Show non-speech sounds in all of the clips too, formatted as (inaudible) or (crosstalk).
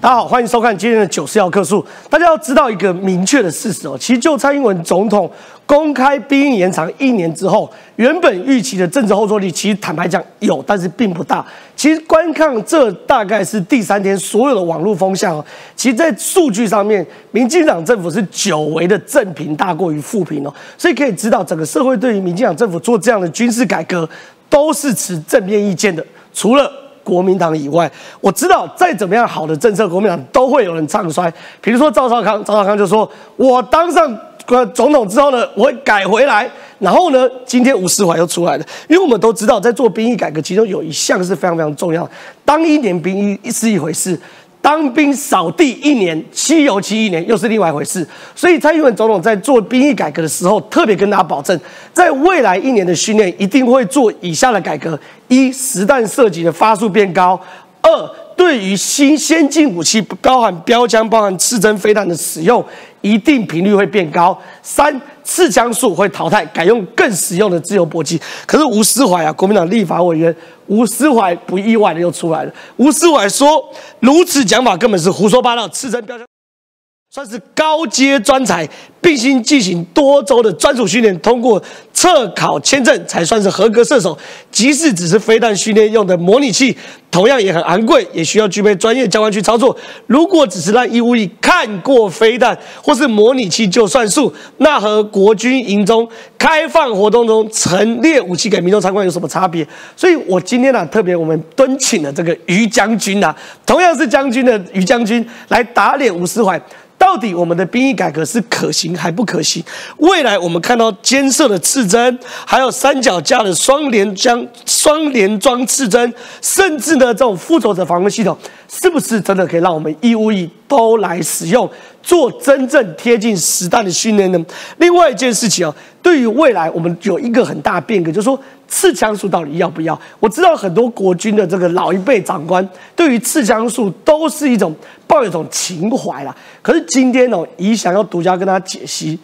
大家好，欢迎收看今天的九四要客数。大家要知道一个明确的事实哦，其实就蔡英文总统公开兵役延长一年之后，原本预期的政治后坐力，其实坦白讲有，但是并不大。其实观看这大概是第三天所有的网络风向哦，其实在数据上面，民进党政府是久违的正评大过于负评哦，所以可以知道整个社会对于民进党政府做这样的军事改革都是持正面意见的，除了。国民党以外，我知道再怎么样好的政策，国民党都会有人唱衰。比如说赵少康，赵少康就说：“我当上呃总统之后呢，我会改回来。”然后呢，今天吴思怀又出来了，因为我们都知道，在做兵役改革，其中有一项是非常非常重要。当一年兵役是一回事。当兵扫地一年，吸油漆一年，又是另外一回事。所以蔡英文总统在做兵役改革的时候，特别跟大家保证，在未来一年的训练一定会做以下的改革：一、实弹射击的发数变高；二、对于新先进武器，包含标枪、包含刺针飞弹的使用，一定频率会变高；三、刺枪术会淘汰，改用更实用的自由搏击。可是吴思怀啊，国民党立法委员。吴思怀不意外的又出来了。吴思怀说：“如此讲法根本是胡说八道，刺针标枪。”算是高阶专才，必须进行多周的专属训练，通过测考签证才算是合格射手。即使只是飞弹训练用的模拟器，同样也很昂贵，也需要具备专业教官去操作。如果只是让义务役看过飞弹或是模拟器就算数，那和国军营中开放活动中陈列武器给民众参观有什么差别？所以我今天呢，特别我们敦请了这个于将军啊，同样是将军的于将军来打脸吴思怀。到底我们的兵役改革是可行还不可行？未来我们看到监射的刺针，还有三脚架的双连装双连装刺针，甚至呢这种复仇者防卫系统，是不是真的可以让我们义务役都来使用，做真正贴近实弹的训练呢？另外一件事情啊，对于未来我们有一个很大变革，就是说。刺枪术到底要不要？我知道很多国军的这个老一辈长官对于刺枪术都是一种抱有一种情怀啦。可是今天哦，宜想要独家跟大家解析，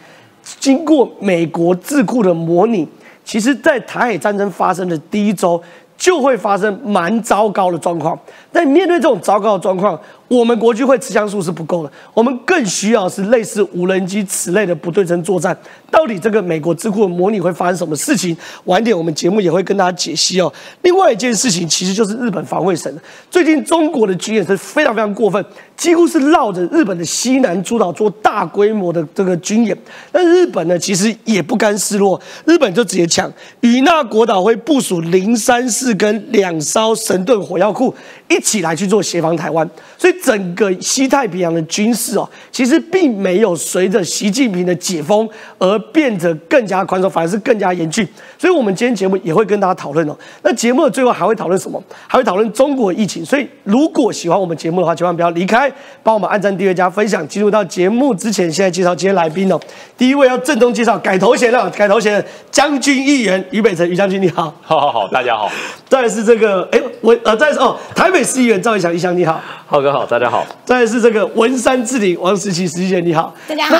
经过美国智库的模拟，其实在台海战争发生的第一周就会发生蛮糟糕的状况。但面对这种糟糕的状况，我们国军会持枪术是不够的，我们更需要是类似无人机此类的不对称作战。到底这个美国智库的模拟会发生什么事情？晚点我们节目也会跟大家解析哦。另外一件事情，其实就是日本防卫省最近中国的军演是非常非常过分，几乎是绕着日本的西南诸岛做大规模的这个军演。但日本呢，其实也不甘示弱，日本就直接抢与那国岛会部署零三四跟两艘神盾火药库一起来去做协防台湾，所以。整个西太平洋的军事哦，其实并没有随着习近平的解封而变得更加宽松，反而是更加严峻。所以，我们今天节目也会跟大家讨论哦。那节目的最后还会讨论什么？还会讨论中国疫情。所以，如果喜欢我们节目的话，千万不要离开，帮我们按赞、订阅、加分享。进入到节目之前，现在介绍今天来宾哦。第一位要郑重介绍改头衔了，改头衔将军议员于北辰，于将军你好。好好好，大家好。(laughs) 再是这个，哎，我呃，再是哦，台北市议员赵一翔，一翔你好。浩哥好，大家好。再是这个文山智林王时琪，时琪姐你好。大家好。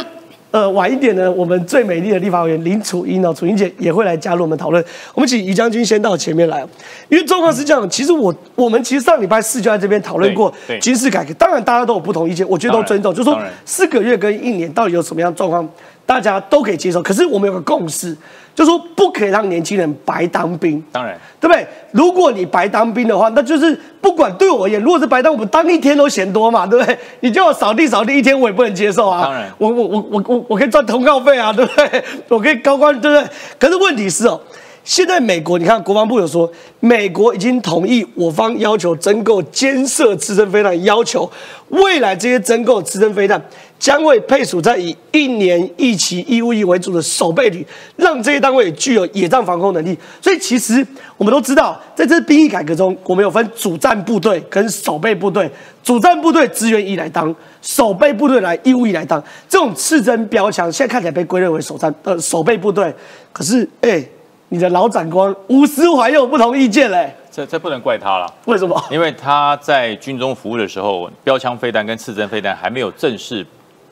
呃，晚一点呢，我们最美丽的立法委员林楚英哦，楚英姐也会来加入我们讨论。我们请于将军先到前面来，因为状况是这样。其实我我们其实上礼拜四就在这边讨论过军事改革，当然大家都有不同意见，我觉得都尊重。就说四个月跟一年到底有什么样状况，大家都可以接受。可是我们有个共识。就说不可以让年轻人白当兵，当然，对不对？如果你白当兵的话，那就是不管对我而言，如果是白当，我们当一天都嫌多嘛，对不对？你叫我扫地扫地一天，我也不能接受啊。当然，我我我我我我可以赚通告费啊，对不对？我可以高官，对不对？可是问题是哦。现在美国，你看国防部有说，美国已经同意我方要求增购监射刺针飞弹，要求未来这些增购刺针飞弹将会配属在以一年一期义务役为主的守备旅，让这些单位具有野战防空能力。所以其实我们都知道，在这兵役改革中，我们有分主战部队跟守备部队，主战部队支援役来当，守备部队来义务役来当。这种刺针标枪现在看起来被归类为守战呃守备部队，可是哎。你的老长官吴思怀又有不同意见嘞，这这不能怪他了。为什么？因为他在军中服务的时候，标枪飞弹跟刺针飞弹还没有正式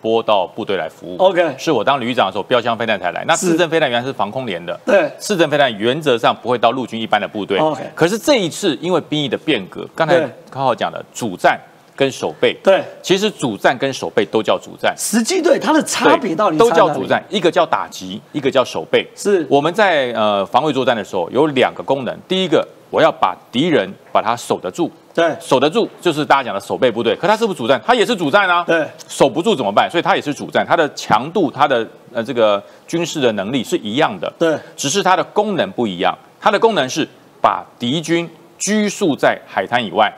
拨到部队来服务。OK，是我当旅长的时候，标枪飞弹才来。那市政飞弹原来是防空连的，对，市政飞弹原则上不会到陆军一般的部队。OK，可是这一次因为兵役的变革，刚才刚好讲的主战跟守备。对，其实主战跟守备都叫主战。实际对它的差别到底都叫主战，一个叫打击，一个叫守备。是我们在呃防卫作战的时候有两个功能，第一个我要把敌人把他守得住，对。守得住就是大家讲的守备部队，可他是不是主战？他也是主战啊。对，守不住怎么办？所以他也是主战，他的强度、他的呃这个军事的能力是一样的，对。只是它的功能不一样。它的功能是把敌军拘束在海滩以外，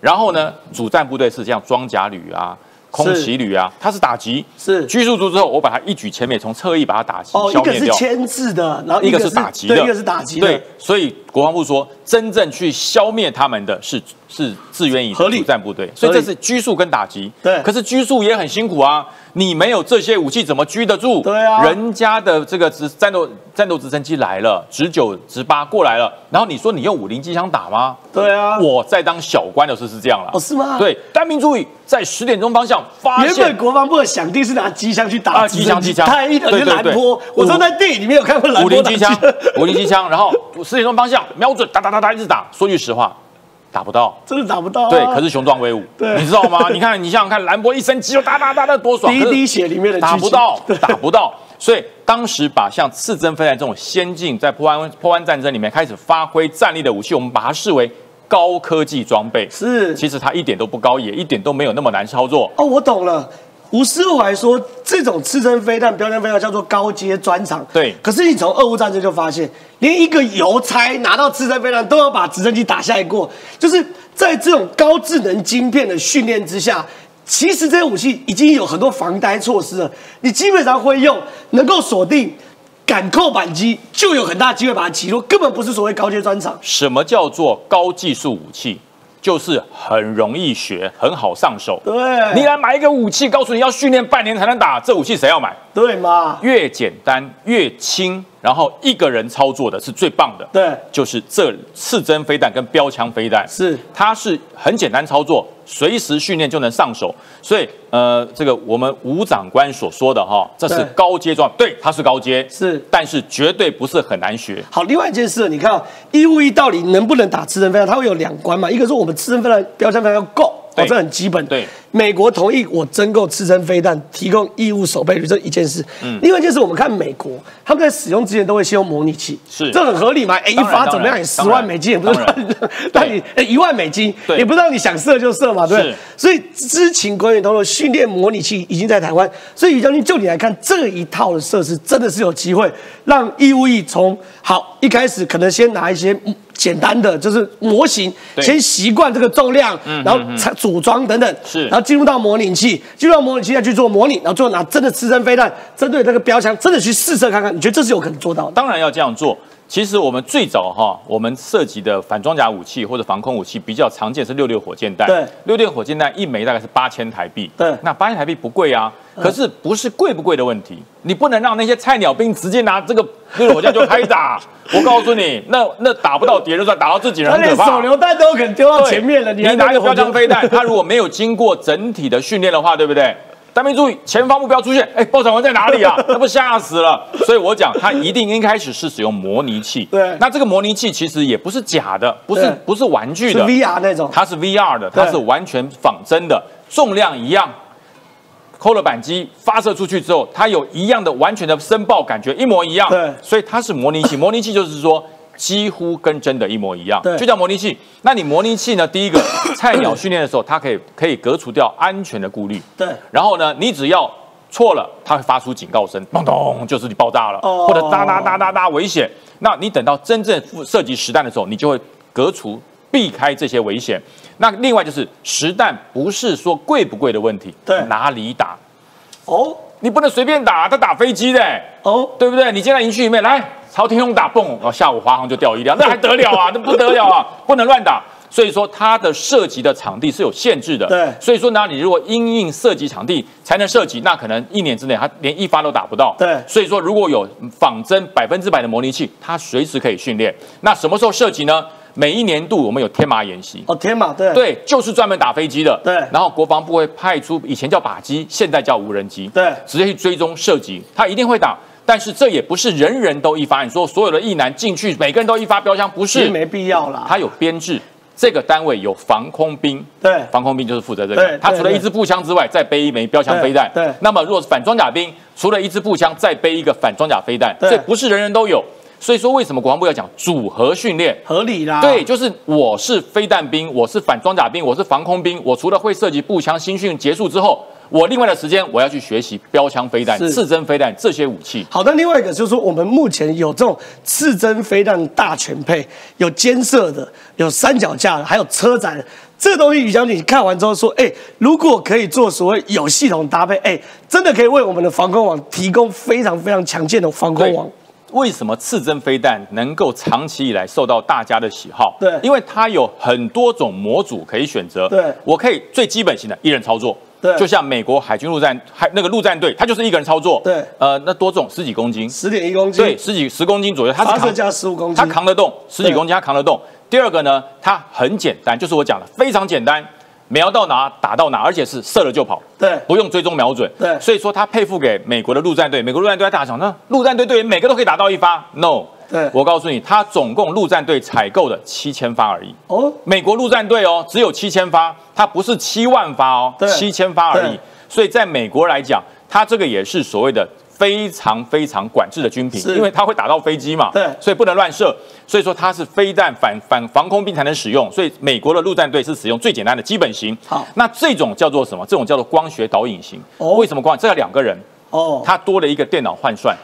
然后呢，主战部队是像装甲旅啊、空袭旅啊，它是打击，是。拘束住之后，我把它一举歼灭，从侧翼把它打击、哦，一个是消灭掉。牵制的，然后一个是是打击的，一个是打击的，对，所以国防部说，真正去消灭他们的是是志愿役主战部队，所以这是拘束跟打击。对。可是拘束也很辛苦啊，你没有这些武器怎么拘得住？对啊。人家的这个直战斗战斗直升机来了，直九直八过来了，然后你说你用五零机枪打吗？对啊，我在当小官的时候是这样了。哦是吗？，对，单兵注意，在十点钟方向发现原本国防部的想定是拿机枪去打啊机枪机枪。太一的对对对蓝波，我五说在电影里面有看过五零机枪，五零机枪，然后十点钟方向瞄准，打打打打一直打。说句实话，打不到。真的打不到啊。对，可是雄壮威武，对你知道吗？(laughs) 你看，你想想看，兰博一升机就打打打打多爽，第一滴血里面的打不到，(laughs) 打不到。所以当时把像刺针飞弹这种先进，在破湾破湾战争里面开始发挥战力的武器，我们把它视为高科技装备。是其实它一点都不高，也一点都没有那么难操作。哦，我懂了。吴师傅还说，这种刺针飞弹、标枪飞弹叫做高阶专长。对可是你从俄乌战争就发现，连一个邮差拿到刺针飞弹都要把直升机打下来过，就是在这种高智能晶片的训练之下，其实这些武器已经有很多防呆措施了。你基本上会用，能够锁定。敢扣扳机就有很大机会把它击落，根本不是所谓高阶专长。什么叫做高技术武器？就是很容易学，很好上手。对，你来买一个武器，告诉你要训练半年才能打，这武器谁要买？对嘛？越简单越轻，然后一个人操作的是最棒的。对，就是这刺针飞弹跟标枪飞弹，是它是很简单操作，随时训练就能上手。所以呃，这个我们吴长官所说的哈，这是高阶装，对，它是高阶，是但是绝对不是很难学。好，另外一件事，你看、哦，义务役到底能不能打刺针飞弹？它会有两关嘛，一个是我们刺针飞弹标枪飞弹要够，哦，对这很基本。对，美国同意我增购刺针飞弹，提供义务守备旅这一件事。嗯，另外一件事，我们看美国，他们在使用之前都会先用模拟器，是这很合理嘛？哎，一发怎么样也十万美金，也不是当然，但你哎一万美金，也不知道你想射就射嘛，对不对？所以知情官员透露，训练模拟器已经在台湾。所以于将军，就你来看，这一套的设施真的是有机会让义务役从好一开始可能先拿一些嗯简单的就是模型，先习惯这个重量，然后才组装等等，是然后进入到模拟器，进入到模拟器再去做模拟，然后最后拿真的刺针飞弹针对这个标枪，真的去试射看看，你觉得这是有可能做到的？当然要这样做。其实我们最早哈，我们涉及的反装甲武器或者防空武器比较常见是六六火箭弹。对六六火箭弹一枚大概是八千台币。对那八千台币不贵啊，可是不是贵不贵的问题，你不能让那些菜鸟兵直接拿这个六六火箭就开打。(laughs) 我告诉你，那那打不到敌人，就算打到自己人很可怕。手榴弹都有可能丢到前面了，你还拿一个标枪枪飞弹，(laughs) 他如果没有经过整体的训练的话，对不对？单兵注意，前方目标出现，哎，爆炸王在哪里啊？(laughs) 那不吓死了。所以我讲，他一定一开始是使用模拟器。对那这个模拟器其实也不是假的，不是不是玩具是的，VR 那种，它是 VR 的，它是完全仿真的，重量一样。扣了扳机发射出去之后，它有一样的完全的声爆感觉，一模一样。对所以它是模拟器。模拟器就是说，几乎跟真的一模一样，对就叫模拟器。那你模拟器呢？第一个，(coughs) 菜鸟训练的时候，它可以可以隔除掉安全的顾虑。对然后呢，你只要错了，它会发出警告声，咚咚，就是你爆炸了，哦或者哒哒哒哒哒危险。那你等到真正涉及实弹的时候，你就会隔除。避开这些危险。那另外就是实弹不是说贵不贵的问题，对哪里打？哦你不能随便打，他打飞机的、哦，对不对？你进在营区里面来朝天空打蹦，哦，下午华航就掉一辆，那还得了啊？那不得了啊！不能乱打。所以说它的涉及的场地是有限制的。对所以说呢，你如果因应涉及场地才能涉及，那可能一年之内它连一发都打不到。对所以说如果有仿真百分之百的模拟器，它随时可以训练。那什么时候涉及呢？每一年度我们有天马演习。哦天马对对，就是专门打飞机的。对然后国防部会派出以前叫靶机，现在叫无人机。对直接去追踪射击，它一定会打。但是这也不是人人都一发，你说所有的役男进去，每个人都一发标枪，不是，没必要啦。他有编制，这个单位有防空兵，对防空兵就是负责这对个。他除了一支步枪之外，再背一枚标枪飞弹。对对那么如果是反装甲兵，除了一支步枪，再背一个反装甲飞弹，对所以不是人人都有。所以说，为什么国防部要讲组合训练？合理啦。对，就是我是飞弹兵，我是反装甲兵，我是防空兵。我除了会涉及步枪，新训结束之后，我另外的时间我要去学习标枪飞弹、是刺针飞弹这些武器。好的，另外一个就是说，我们目前有这种刺针飞弹大全配，有监射的，有三脚架的，还有车载的。这个东西，于将军看完之后说，哎，如果可以做所谓有系统搭配，哎，真的可以为我们的防空网提供非常非常强健的防空网。为什么刺针飞弹能够长期以来受到大家的喜好？对因为它有很多种模组可以选择。对我可以最基本型的一人操作。对。就像美国海军陆战海那个陆战队，他就是一个人操作。对。呃，那多重？十几公斤，十点一公斤，对，，十几十公斤左右，他是扛发射架十五公斤，他扛得动，十几公斤他扛得动。第二个呢，它很简单，就是我讲的非常简单，瞄到哪打到哪，而且是射了就跑。对。不用追踪瞄准，对。所以说他配付给美国的陆战队，美国陆战队在大场，那陆战队队员每个都可以打到一发，no，对。我告诉你，他总共陆战队采购的七千发而已，哦，美国陆战队哦只有七千发，它不是七万发哦对，七千发而已，所以在美国来讲，它这个也是所谓的。非常非常管制的军品，因为它会打到飞机嘛，对。所以不能乱射，所以说它是飞弹反反防空兵才能使用，所以美国的陆战队是使用最简单的基本型。好。那这种叫做什么？这种叫做光学导引型。哦。为什么光？这要两个人，哦，它多了一个电脑换算，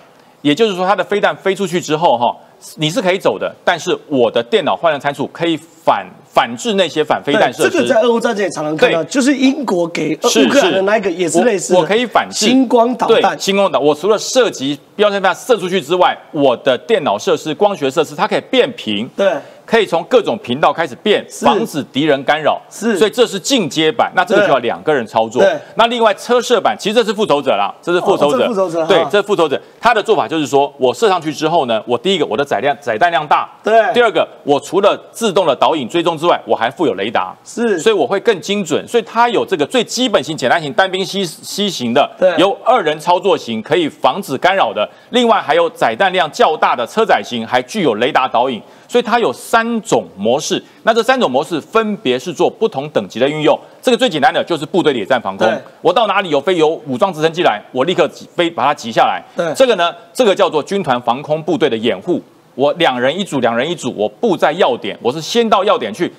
也就是说，它的飞弹飞出去之后，哈，你是可以走的，但是我的电脑换算参数可以反反制那些反飞弹设施。这个在俄乌战争也常常看到，就是英国给是乌克兰的那个也是类似的我，我可以反制。星光导弹，星光导，我除了射击标准飞弹射出去之外，我的电脑设施、光学设施它可以变频，对，可以从各种频道开始变，防止敌人干扰。是。所以这是进阶版，那这个就要两个人操作。对。那另外车射版，其实这是复仇者啦，这是复仇者。哦复仇者对，这是复仇者，他的做法就是说我射上去之后呢，我第一个我的载量载弹量大，对。第二个我除了自动的导引追踪之外，我还附有雷达。是，所以我会更精准，所以它有这个最基本型、简单型单兵西西型的对，由二人操作型可以防止干扰的，另外还有载弹量较大的车载型，还具有雷达导引，所以它有三种模式。那这三种模式分别是做不同等级的运用。这个最简单的就是部队野战防空，我到哪里有飞有武装直升机来，我立刻挤飞把它击下来。对这个呢，这个叫做军团防空部队的掩护。我两人一组，两人一组，我布在要点，我是先到要点去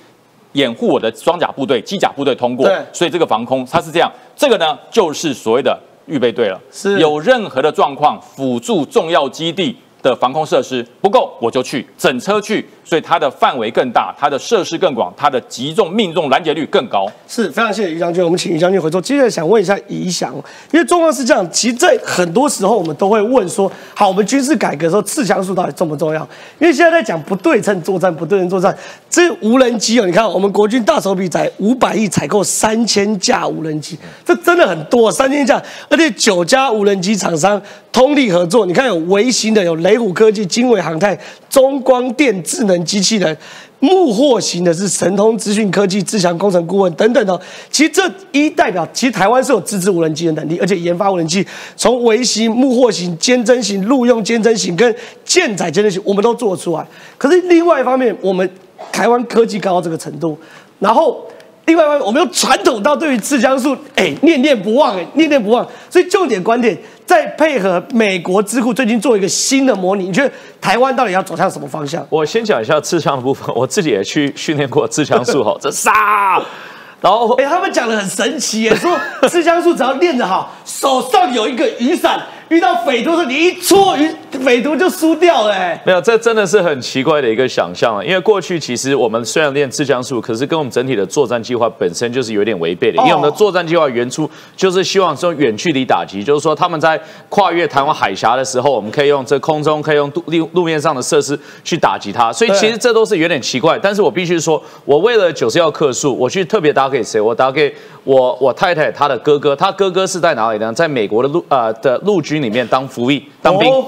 掩护我的装甲部队、机甲部队通过对，所以这个防空它是这样，这个呢就是所谓的预备队了。是有任何的状况，辅助重要基地的防空设施不够，我就去整车去，所以它的范围更大，它的设施更广，它的击中命中拦截率更高。是非常谢谢于将军，我们请于将军回座。接着想问一下宜翔，因为状况是这样，其实，在很多时候我们都会问说，好，我们军事改革的时候，刺枪术到底重不重要？因为现在在讲不对称作战，不对称作战，这无人机哦，你看我们国军大手笔才五百亿采购三千架无人机，这真的很多，三千架，而且九家无人机厂商通力合作，你看有微型的，有雷虎科技、经纬航太、中光电智能机器人。幕货型的是神通资讯科技、志强工程顾问等等的。其实这一代表，其实台湾是有自制无人机的能力，而且研发无人机从微型、幕货型、监侦型、陆用监侦型跟舰载监侦型，我们都做得出来。可是另外一方面，我们台湾科技高到这个程度，然后。另外一方面，我们又传统到对于刺枪术，哎，念念不忘，哎，念念不忘。所以重点观点，再配合美国智库最近做一个新的模拟，你觉得台湾到底要走向什么方向？我先讲一下刺枪的部分，我自己也去训练过刺枪术 (laughs) 吼，这杀，然后哎、他们讲的很神奇耶，说刺枪术只要练得好，手上有一个雨伞，遇到匪徒的时候你一戳雨，匪徒就输掉了。哎，没有，这真的是很奇怪的一个想象啊！因为过去其实我们虽然练自强术，可是跟我们整体的作战计划本身就是有点违背的。因为我们的作战计划原初就是希望说远距离打击，就是说他们在跨越台湾海峡的时候，我们可以用这空中可以用路路路面上的设施去打击它。所以其实这都是有点奇怪。但是我必须说，我为了九十要克数，我去特别打给谁？我打给我我太太她的哥哥，她哥哥是在哪里呢？在美国的陆呃的陆军里面当服役当兵。哦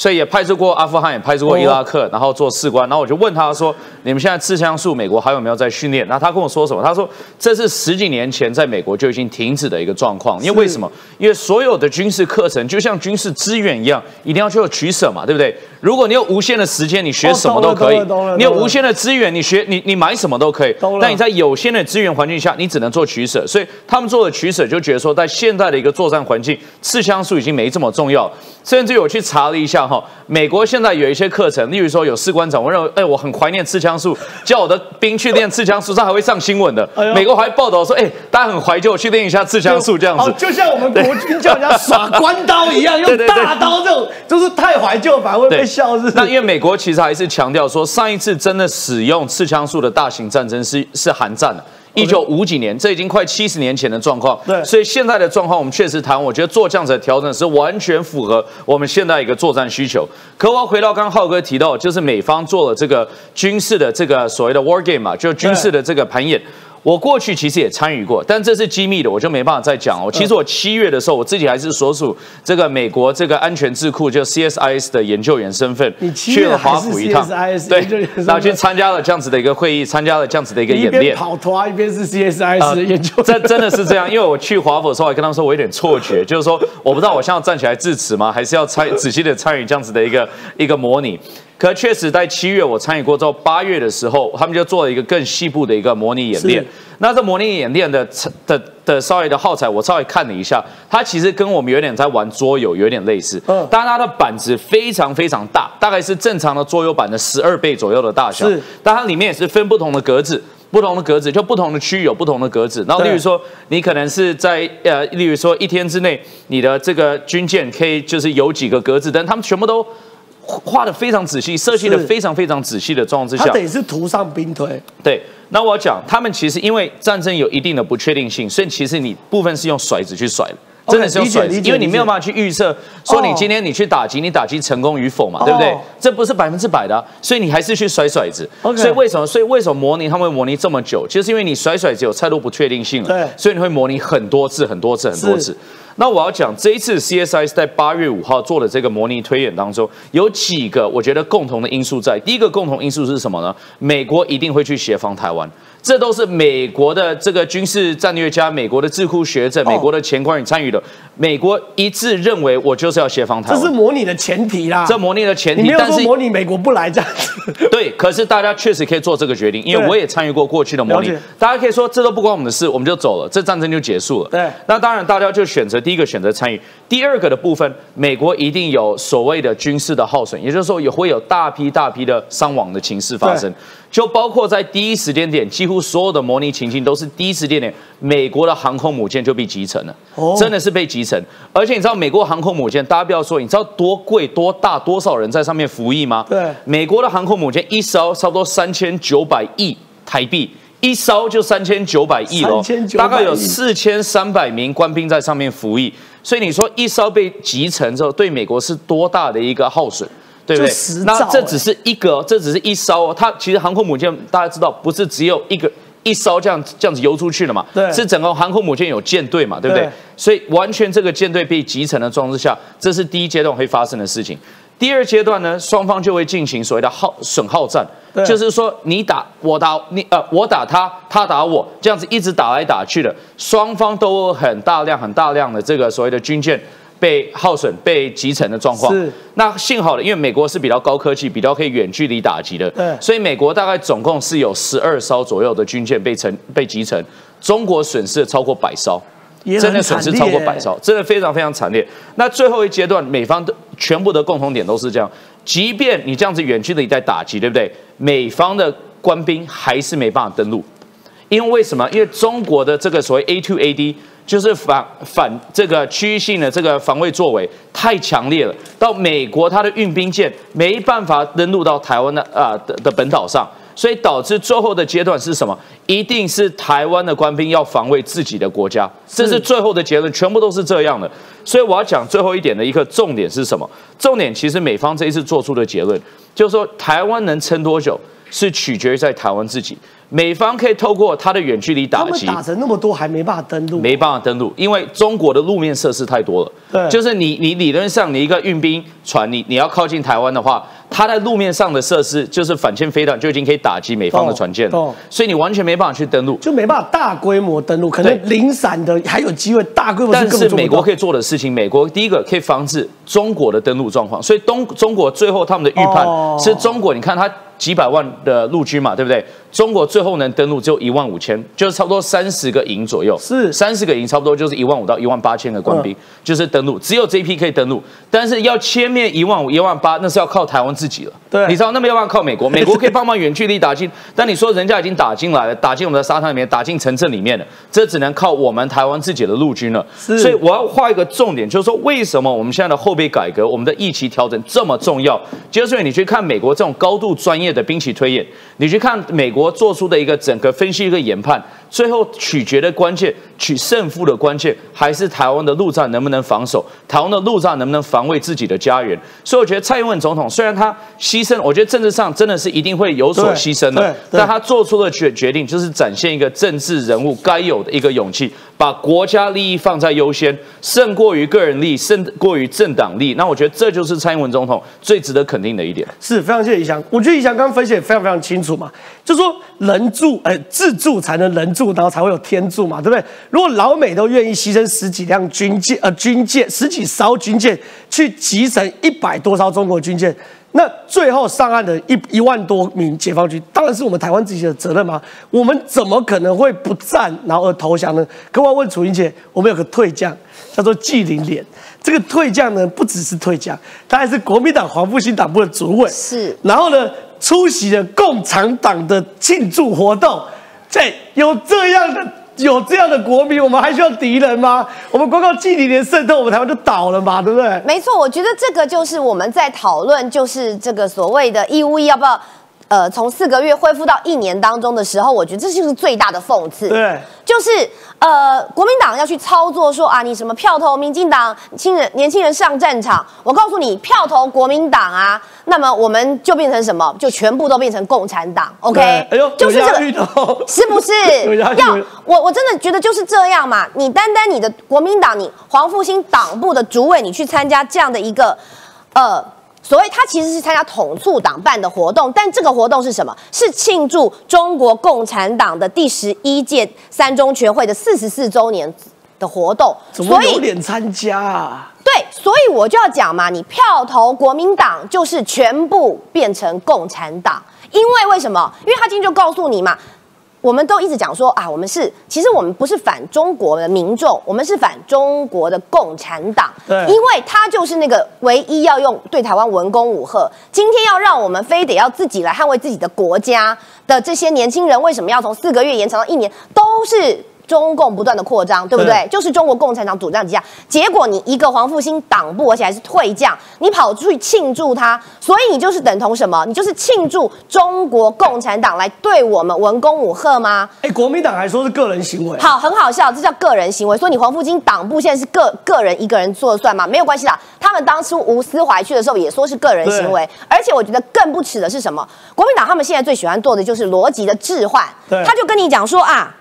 所以也派出过阿富汗，也派出过伊拉克，然后做士官。然后我就问他说：“你们现在刺枪术，美国还有没有在训练？”然后他跟我说什么？他说：“这是十几年前在美国就已经停止的一个状况。因为为什么？因为所有的军事课程就像军事资源一样，一定要去有取舍嘛，对不对？如果你有无限的时间，你学什么都可以；你有无限的资源，你学你你买什么都可以。但你在有限的资源环境下，你只能做取舍。所以他们做的取舍，就觉得说，在现在的一个作战环境，刺枪术已经没这么重要。甚至我去查了一下哈，美国现在有一些课程，例如说有士官长，我认为，哎，我很怀念刺枪术，(laughs) 叫我的兵去练刺枪术，这还会上新闻的。美国还报道说，哎，大家很怀旧，去练一下刺枪术这样子。就像我们国军叫人家耍关刀一样，(laughs) 用大刀这种，就是太怀旧，反而会被笑日。那因为美国其实还是强调说，上一次真的使用刺枪术的大型战争是是韩战的。一九五几年，这已经快七十年前的状况。对，所以现在的状况，我们确实谈，我觉得做这样子的调整是完全符合我们现在一个作战需求。可我要回到刚刚浩哥提到，就是美方做了这个军事的这个所谓的 war game 嘛，就军事的这个盘演。我过去其实也参与过，但这是机密的，我就没办法再讲哦。其实我七月的时候，我自己还是所属这个美国这个安全智库，就 CSIS 的研究员身份，去了华府一趟，对，然后去参加了这样子的一个会议，参加了这样子的一个演练。跑团一边是 CSIS 的研究，这真的是这样。因为我去华府的时候，还跟他们说，我有点错觉，(laughs) 就是说，我不知道我现在要站起来致辞吗，还是要参仔细的参与这样子的一个一个模拟。可确实，在七月我参与过之后，八月的时候，他们就做了一个更细部的一个模拟演练。那这模拟演练的的的稍微的耗材，我稍微看了一下，它其实跟我们有点在玩桌游，有点类似。嗯。当然，它的板子非常非常大，大概是正常的桌游板的十二倍左右的大小。是。但它里面也是分不同的格子，不同的格子就不同的区域有不同的格子。然后，例如说，你可能是在呃，例如说一天之内，你的这个军舰可以就是有几个格子，但他们全部都。画的非常仔细，设计的非常非常仔细的状况之下，它等于是图上兵推。对，那我要讲，他们其实因为战争有一定的不确定性，所以其实你部分是用甩子去甩的，真的是用甩子，因为你没有办法去预测，说你今天你去打击，你打击成功与否嘛，对不对？这不是百分之百的，所以你还是去甩甩子。所以为什么？所以为什么模拟他们会模拟这么久？就是因为你甩甩子有太多不确定性了，对，所以你会模拟很多次、很多次、很多次。那我要讲这一次 CSI 在八月五号做的这个模拟推演当中，有几个我觉得共同的因素在。第一个共同因素是什么呢？美国一定会去协防台湾。这都是美国的这个军事战略家、美国的智库学者、美国的前官员参与的。美国一致认为，我就是要协防台湾。这是模拟的前提啦。这模拟的前提，你没有说模拟美国不来这样子。(laughs) 对，可是大家确实可以做这个决定，因为我也参与过过去的模拟。大家可以说这都不关我们的事，我们就走了，这战争就结束了。对。那当然，大家就选择第一个选择参与。第二个的部分，美国一定有所谓的军事的耗损，也就是说，也会有大批大批的伤亡的情势发生。就包括在第一时间点，几乎所有的模拟情境都是第一时间点，美国的航空母舰就被击沉了，真的是被击沉。而且你知道美国航空母舰，大家不要说，你知道多贵、多大、多少人在上面服役吗？对，美国的航空母舰一艘差不多三千九百亿台币，一艘就三千九百亿喽，大概有四千三百名官兵在上面服役。所以你说一艘被击沉之后，对美国是多大的一个耗损？对不对？那这只是一个，这只是一艘。它其实航空母舰大家知道，不是只有一个一艘这样这样子游出去了嘛？对，是整个航空母舰有舰队嘛？对不对？所以完全这个舰队被集成的状况之下，这是第一阶段会发生的事情。第二阶段呢，双方就会进行所谓的耗损耗战，就是说你打我打你，呃，我打他，他打我，这样子一直打来打去的，双方都有很大量、很大量的这个所谓的军舰。被耗损、被集成的状况。是。那幸好了，因为美国是比较高科技、比较可以远距离打击的。对。所以美国大概总共是有十二艘左右的军舰被成、被集成。中国损失超过百艘，真的损失超过百艘，真的非常非常惨烈。那最后一阶段，美方的全部的共同点都是这样：，即便你这样子远距离在打击，对不对？美方的官兵还是没办法登陆，因为为什么？因为中国的这个所谓 A to A D。就是反反这个区域性的这个防卫作为太强烈了，到美国它的运兵舰没办法登陆到台湾的啊的的本岛上，所以导致最后的阶段是什么？一定是台湾的官兵要防卫自己的国家，这是最后的结论，全部都是这样的。所以我要讲最后一点的一个重点是什么？重点其实美方这一次做出的结论就是说，台湾能撑多久？是取决于在台湾自己。美方可以透过它的远距离打击，打成那么多还没办法登陆，没办法登陆，因为中国的路面设施太多了。对，就是你你理论上你一个运兵船，你你要靠近台湾的话，它在路面上的设施就是反舰飞弹就已经可以打击美方的船舰了，所以你完全没办法去登陆，就没办法大规模登陆，可能零散的还有机会大规模。但是美国可以做的事情，美国第一个可以防止中国的登陆状况，所以东中国最后他们的预判是中国，你看它。几百万的陆军嘛，对不对？中国最后能登陆只有一万五千，就是差不多三十个营左右。是三十个营，差不多就是一万五到一万八千个官兵，就是登陆。只有这一批可以登陆，但是要歼灭一万五、一万八，那是要靠台湾自己了。对，你知道那没有办法靠美国，美国可以帮忙远距离打进，但你说人家已经打进来了，打进我们的沙滩里面，打进城镇里面了，这只能靠我们台湾自己的陆军了。所以我要画一个重点，就是说为什么我们现在的后备改革，我们的役期调整这么重要？就是你去看美国这种高度专业的兵器推演，你去看美国做出的一个整个分析一个研判。最后取决的关键，取胜负的关键，还是台湾的陆战能不能防守，台湾的陆战能不能防卫自己的家园。所以我觉得蔡英文总统虽然他牺牲，我觉得政治上真的是一定会有所牺牲的，但他做出的决决定就是展现一个政治人物该有的一个勇气，把国家利益放在优先，胜过于个人利益，胜过于政党利益。那我觉得这就是蔡英文总统最值得肯定的一点。是非常谢谢宜翔，我觉得宜翔刚刚分析也非常非常清楚嘛，就说人助，哎，自助才能人助。然后才会有天助嘛，对不对？如果老美都愿意牺牲十几辆军舰，呃，军舰十几艘军舰去集成一百多艘中国军舰，那最后上岸的一一万多名解放军，当然是我们台湾自己的责任吗？我们怎么可能会不战然后而投降呢？可我问楚英姐，我们有个退将叫做纪灵莲，这个退将呢不只是退将，他还是国民党黄复兴党部的主委，是，然后呢出席了共产党的庆祝活动。在有这样的有这样的国民，我们还需要敌人吗？我们光靠纪里连渗透，我们台湾就倒了嘛，对不对？没错，我觉得这个就是我们在讨论，就是这个所谓的义务役要不要，呃，从四个月恢复到一年当中的时候，我觉得这就是最大的讽刺。对，就是。呃，国民党要去操作说啊，你什么票投民进党，轻人年轻人上战场，我告诉你，票投国民党啊，那么我们就变成什么？就全部都变成共产党，OK？哎呦，就是这个，(laughs) 是不是？(laughs) 要我我真的觉得就是这样嘛。你单单你的国民党，你黄复兴党部的主委，你去参加这样的一个，呃。所谓他其实是参加统促党办的活动，但这个活动是什么？是庆祝中国共产党的第十一届三中全会的四十四周年的活动。怎么有脸参加啊？对，所以我就要讲嘛，你票投国民党就是全部变成共产党，因为为什么？因为他今天就告诉你嘛。我们都一直讲说啊，我们是其实我们不是反中国的民众，我们是反中国的共产党。对，因为他就是那个唯一要用对台湾文攻武赫，今天要让我们非得要自己来捍卫自己的国家的这些年轻人，为什么要从四个月延长到一年？都是。中共不断的扩张，对不对？就是中国共产党主张之下，结果你一个黄复兴党部，而且还是退将，你跑出去庆祝他，所以你就是等同什么？你就是庆祝中国共产党来对我们文攻武赫吗？哎，国民党还说是个人行为，好，很好笑，这叫个人行为。所以你黄复兴党部现在是个个人一个人说了算吗？没有关系啦，他们当初吴思怀去的时候也说是个人行为，而且我觉得更不耻的是什么？国民党他们现在最喜欢做的就是逻辑的置换，他就跟你讲说啊。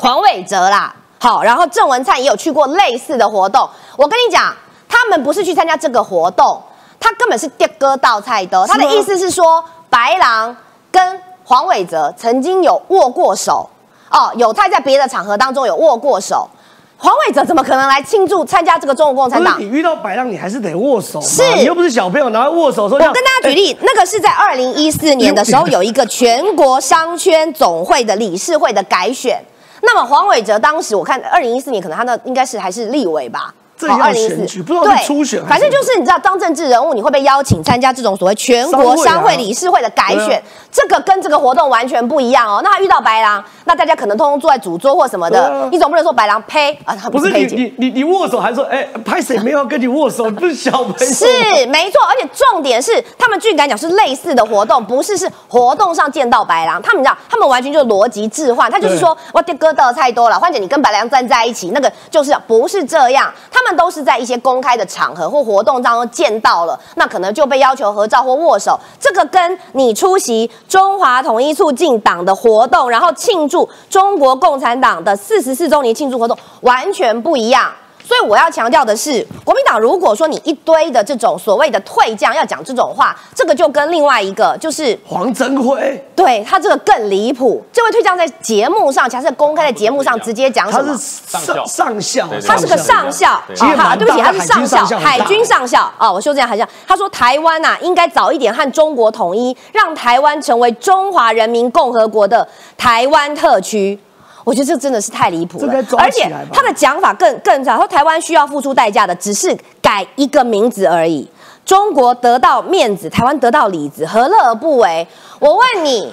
黄伟哲啦，好，然后郑文灿也有去过类似的活动。我跟你讲，他们不是去参加这个活动，他根本是跌哥倒菜的。他的意思是说，白狼跟黄伟哲曾经有握过手哦，有他在别的场合当中有握过手。黄伟哲怎么可能来庆祝参加这个中国共产党？你遇到白狼，你还是得握手。是，你又不是小朋友，拿来握手说。我跟大家举例，那个是在二零一四年的时候，有一个全国商圈总会的理事会的改选。那么黄伟哲当时我看二零一四年可能他那应该是还是立委吧。二零一四，不知道是初选，反正就是你知道，当政治人物，你会被邀请参加这种所谓全国商会理事会的改选，这个跟这个活动完全不一样哦。那他遇到白狼，那大家可能通通坐在主桌或什么的，你总不能说白狼呸啊，他不是你你你你握手还说哎，拍谁没有跟你握手，不 (laughs) 是小朋友是没错，而且重点是他们据敢讲是类似的活动，不是是活动上见到白狼，他们你知道他们完全就是逻辑置换，他就是说哇，这哥的太多了，欢姐你跟白狼站在一起，那个就是不是这样，他们。们都是在一些公开的场合或活动当中见到了，那可能就被要求合照或握手。这个跟你出席中华统一促进党的活动，然后庆祝中国共产党的四十四周年庆祝活动完全不一样。所以我要强调的是，国民党如果说你一堆的这种所谓的退将要讲这种话，这个就跟另外一个就是黄增辉，对他这个更离谱。这位退将在节目上，假设公开在节目上直接讲什他么？是上上校，他是个上校，对其实好，对不起，他是上校，海海军军上校啊，我修正一下，海军上校。他说台湾呐、应该早一点和中国统一，让台湾成为中华人民共和国的台湾特区。我觉得这真的是太离谱了而且他的讲法更更早，说台湾需要付出代价的，只是改一个名字而已。中国得到面子，台湾得到里子，何乐而不为？我问你，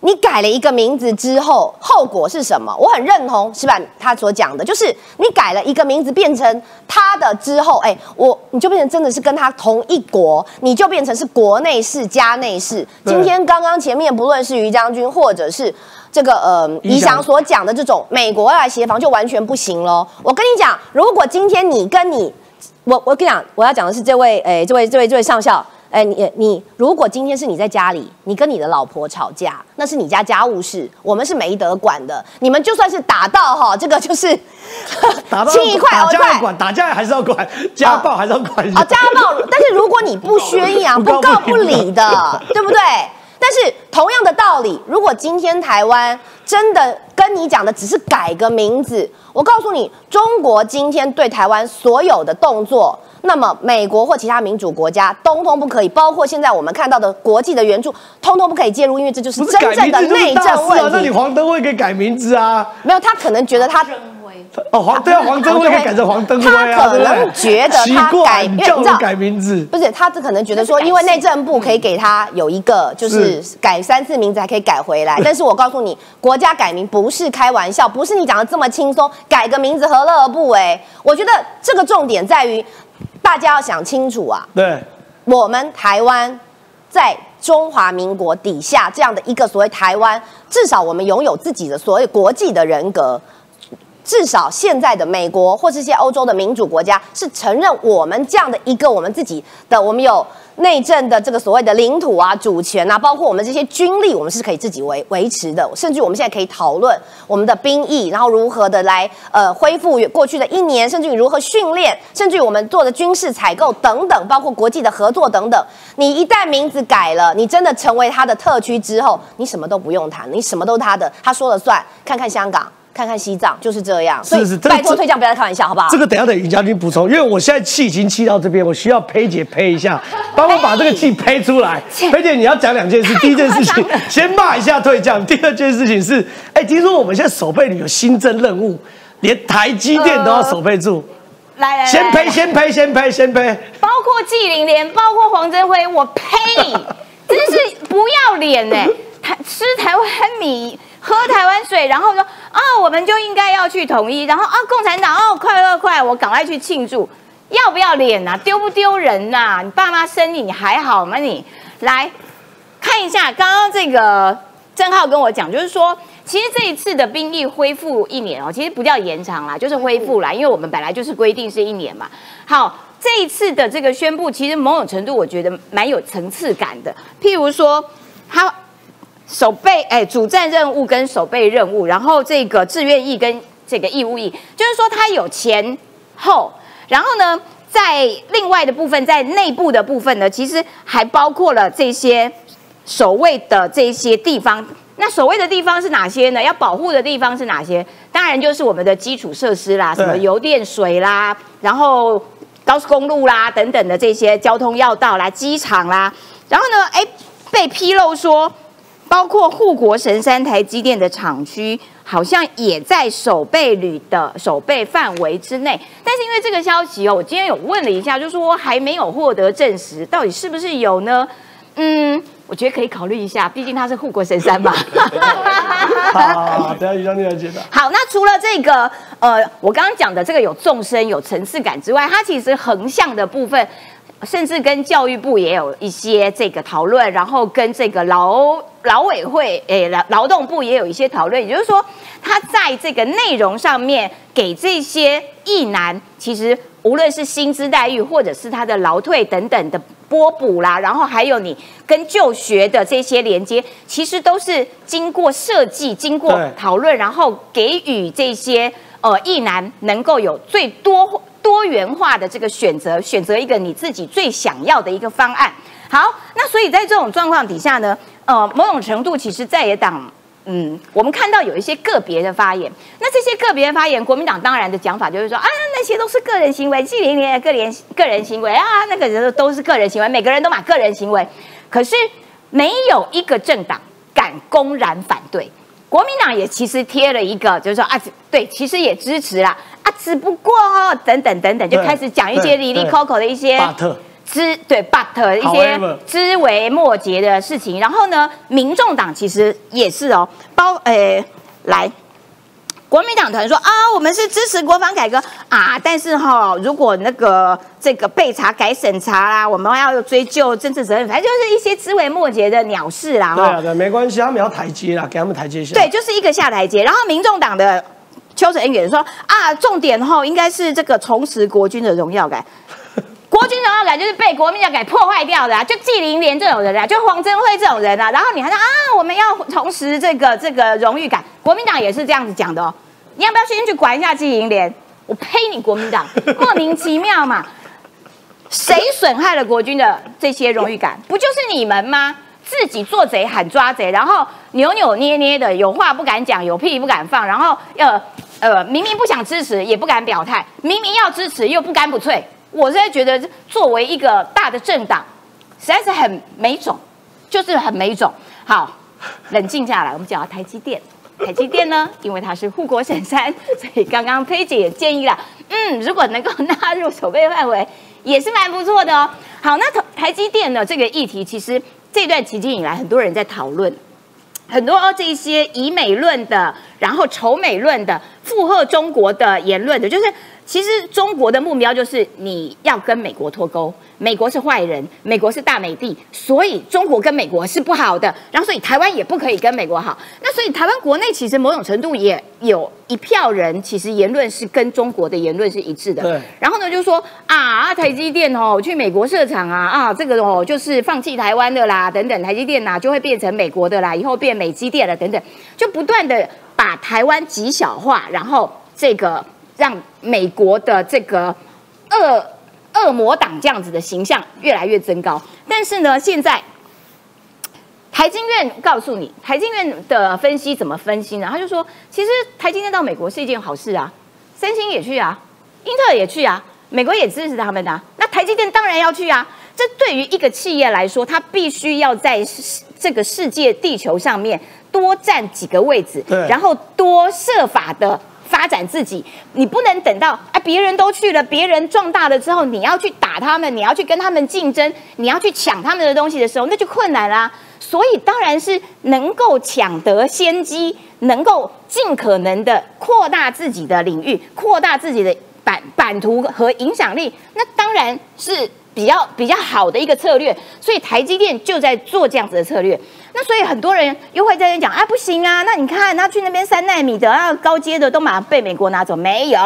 你改了一个名字之后，后果是什么？我很认同石板他所讲的，就是你改了一个名字变成他的之后，哎，我你就变成真的是跟他同一国，你就变成是国内事加内事。今天刚刚前面不论是于将军或者是。这个呃，宜祥所讲的这种美国要来协防就完全不行喽。我跟你讲，如果今天你跟你，我我跟你讲，我要讲的是这位，哎，这位这位这位上校，哎，你你如果今天是你在家里，你跟你的老婆吵架，那是你家家务事，我们是没得管的。你们就算是打到哈，这个 (laughs) 就是打到亲一块打儿一块。架要管，打架还是要管，家暴还是要管。啊，家暴，但是如果你不 (laughs) 宣扬、不不告不理理的，对不对？但是同样的道理，如果今天台湾真的跟你讲的只是改个名字，我告诉你，中国今天对台湾所有的动作，那么美国或其他民主国家通通不可以，包括现在我们看到的国际的援助，(laughs) 通通不可以介入，因为这就是真正的内政问，那你题。黄登辉可以改名字啊？没有，他可能觉得他哦，黄对啊，(laughs) 黄登辉可以改成黄登辉啊，他可能觉得他，改你因为你知道改名字，不是，他这可能觉得说，因为内政部可以给他有一个，就是改三次名字还可以改回来。(laughs) 但是我告诉你，国家改名不是开玩笑，不是你讲的这么轻松，改个名字何乐而不为？我觉得这个重点在于，大家要想清楚啊，对，我们台湾在中华民国底下这样的一个所谓台湾，至少我们拥有自己的所谓国际的人格。至少现在的美国或是一些欧洲的民主国家是承认我们这样的一个我们自己的，我们有内政的这个所谓的领土啊、主权啊，包括我们这些军力，我们是可以自己维维持的。甚至我们现在可以讨论我们的兵役，然后如何的来呃恢复过去的一年，甚至于如何训练，甚至于我们做的军事采购等等，包括国际的合作等等。你一旦名字改了，你真的成为他的特区之后，你什么都不用谈，你什么都他的，他说了算。看看香港。看看西藏就是这样，是是拜托这退将不要再开玩笑，好不好？这个等一下等尹将军补充，因为我现在气已经气到这边，我需要裴姐呸一下，(laughs) 帮我把这个气呸出来。裴姐，你要讲两件事，第一件事情先骂一下退将，第二件事情是，哎，听说我们现在守备旅有新增任务，连台积电都要守备住，来来来，先呸，先呸，先呸，先呸。包括纪凌莲，包括黄镇辉，我呸，真是不要脸呢、台吃台湾米，喝台湾水，然后说啊，我们就应该要去统一，然后啊，共产党哦，快快快，我赶快去庆祝，要不要脸呐、啊？丢不丢人呐、你爸妈生你，你还好吗你？来看一下刚刚这个郑浩跟我讲，就是说。其实这一次的兵役恢复一年哦，其实不叫延长啦，就是恢复啦，因为我们本来就是规定是一年嘛。好，这一次的这个宣布，其实某种程度我觉得蛮有层次感的。譬如说，他守备哎主战任务跟守备任务，然后这个志愿役跟这个义务役，就是说它有前后，然后呢，在另外的部分，在内部的部分呢，其实还包括了这些守卫的这些地方。那守卫的地方是哪些呢？要保护的地方是哪些？当然就是我们的基础设施啦，什么对油电水啦，然后高速公路啦等等的这些交通要道啦、机场啦。然后呢，哎，被披露说，包括护国神山台积电的厂区，好像也在守备旅的守备范围之内。但是因为这个消息哦，我今天有问了一下，就说还没有获得证实，到底是不是有呢？嗯，我觉得可以考虑一下，毕竟它是护国神山嘛。好，(laughs) 等一下尹将军来解答。好，那除了这个，呃，我刚刚讲的这个有纵深、有层次感之外，它其实横向的部分，甚至跟教育部也有一些这个讨论，然后跟这个劳劳委会，诶，劳劳动部也有一些讨论，也就是说，他在这个内容上面给这些役男，其实无论是薪资待遇，或者是他的劳退等等的拨补啦，然后还有你跟就学的这些连接，其实都是经过设计、经过讨论，然后给予这些呃艺男能够有最多多元化的这个选择，选择一个你自己最想要的一个方案。好，那所以在这种状况底下呢，呃，某种程度其实在野党。嗯，我们看到有一些个别的发言，那这些个别的发言，国民党当然的讲法就是说啊，那些都是个人行为，季玲玲的个人个人行为啊，那个人都是个人行为，每个人都骂个人行为，可是没有一个政党敢公然反对。国民党也其实贴了一个，就是说啊，对，其实也支持啦，啊，只不过哦，等等等等，就开始讲一些对里里对扣扣的一些枝对 but 一些枝微末节的事情。然后呢，民众党其实也是哦，包诶、来。国民党团说啊，我们是支持国防改革啊，但是哈、如果那个这个被查改审查啦，我们要追究政治责任，反正就是一些枝微末节的鸟事啦。哈对啊，对，没关系，他们要台阶啦，给他们台阶下。对，就是一个下台阶。然后民众党的邱成远说啊，重点哈应该是这个重拾国军的荣耀感。(laughs) 国军荣耀感就是被国民党给破坏掉的啊，就纪凌莲这种人啊，就黄镇辉这种人啊，然后你还说啊，我们要重拾这个这个荣誉感，国民党也是这样子讲的哦。你要不要先去管一下纪银联？我呸你国民党，(laughs) 莫名其妙嘛。谁损害了国军的这些荣誉感？不就是你们吗？自己做贼喊抓贼，然后扭扭捏捏的，有话不敢讲，有屁不敢放，然后呃呃，明明不想支持也不敢表态，明明要支持又不干不脆。我现在觉得，作为一个大的政党，实在是很没种，就是很没种。好，冷静下来，我们讲到台积电。台积电呢，因为它是护国神山，所以刚刚佩姐也建议了，嗯，如果能够纳入守备范围，也是蛮不错的哦。好，那台台积电呢这个议题，其实这段期间以来，很多人在讨论，很多这些以美论的，然后仇美论的，附和中国的言论的，就是其实中国的目标就是你要跟美国脱钩，美国是坏人，美国是大美帝，所以中国跟美国是不好的，然后所以台湾也不可以跟美国好。那所以台湾国内其实某种程度也有一票人，其实言论是跟中国的言论是一致的。对然后呢，就说啊，台积电哦，去美国设厂啊，啊，这个哦就是放弃台湾的啦，等等，台积电呐、就会变成美国的啦，以后变美积电了，等等，就不断的把台湾极小化，然后这个让美国的这个恶恶魔党这样子的形象越来越增高。但是呢，现在台经院告诉你，台经院的分析怎么分析呢？他就说，其实台积电到美国是一件好事啊，三星也去啊，英特尔也去啊，美国也支持他们的、啊，那台积电当然要去啊。这对于一个企业来说，它必须要在世这个世界地球上面多占几个位置，然后多设法的发展自己。你不能等到啊别人都去了，别人壮大了之后，你要去打他们，你要去跟他们竞争，你要去抢他们的东西的时候，那就困难啦、所以当然是能够抢得先机，能够尽可能的扩大自己的领域，扩大自己的版版图和影响力，那当然是比较比较好的一个策略。所以台积电就在做这样子的策略。那所以很多人又会在那讲啊，不行啊，那你看他去那边三纳米的，啊高阶的都马上被美国拿走，没有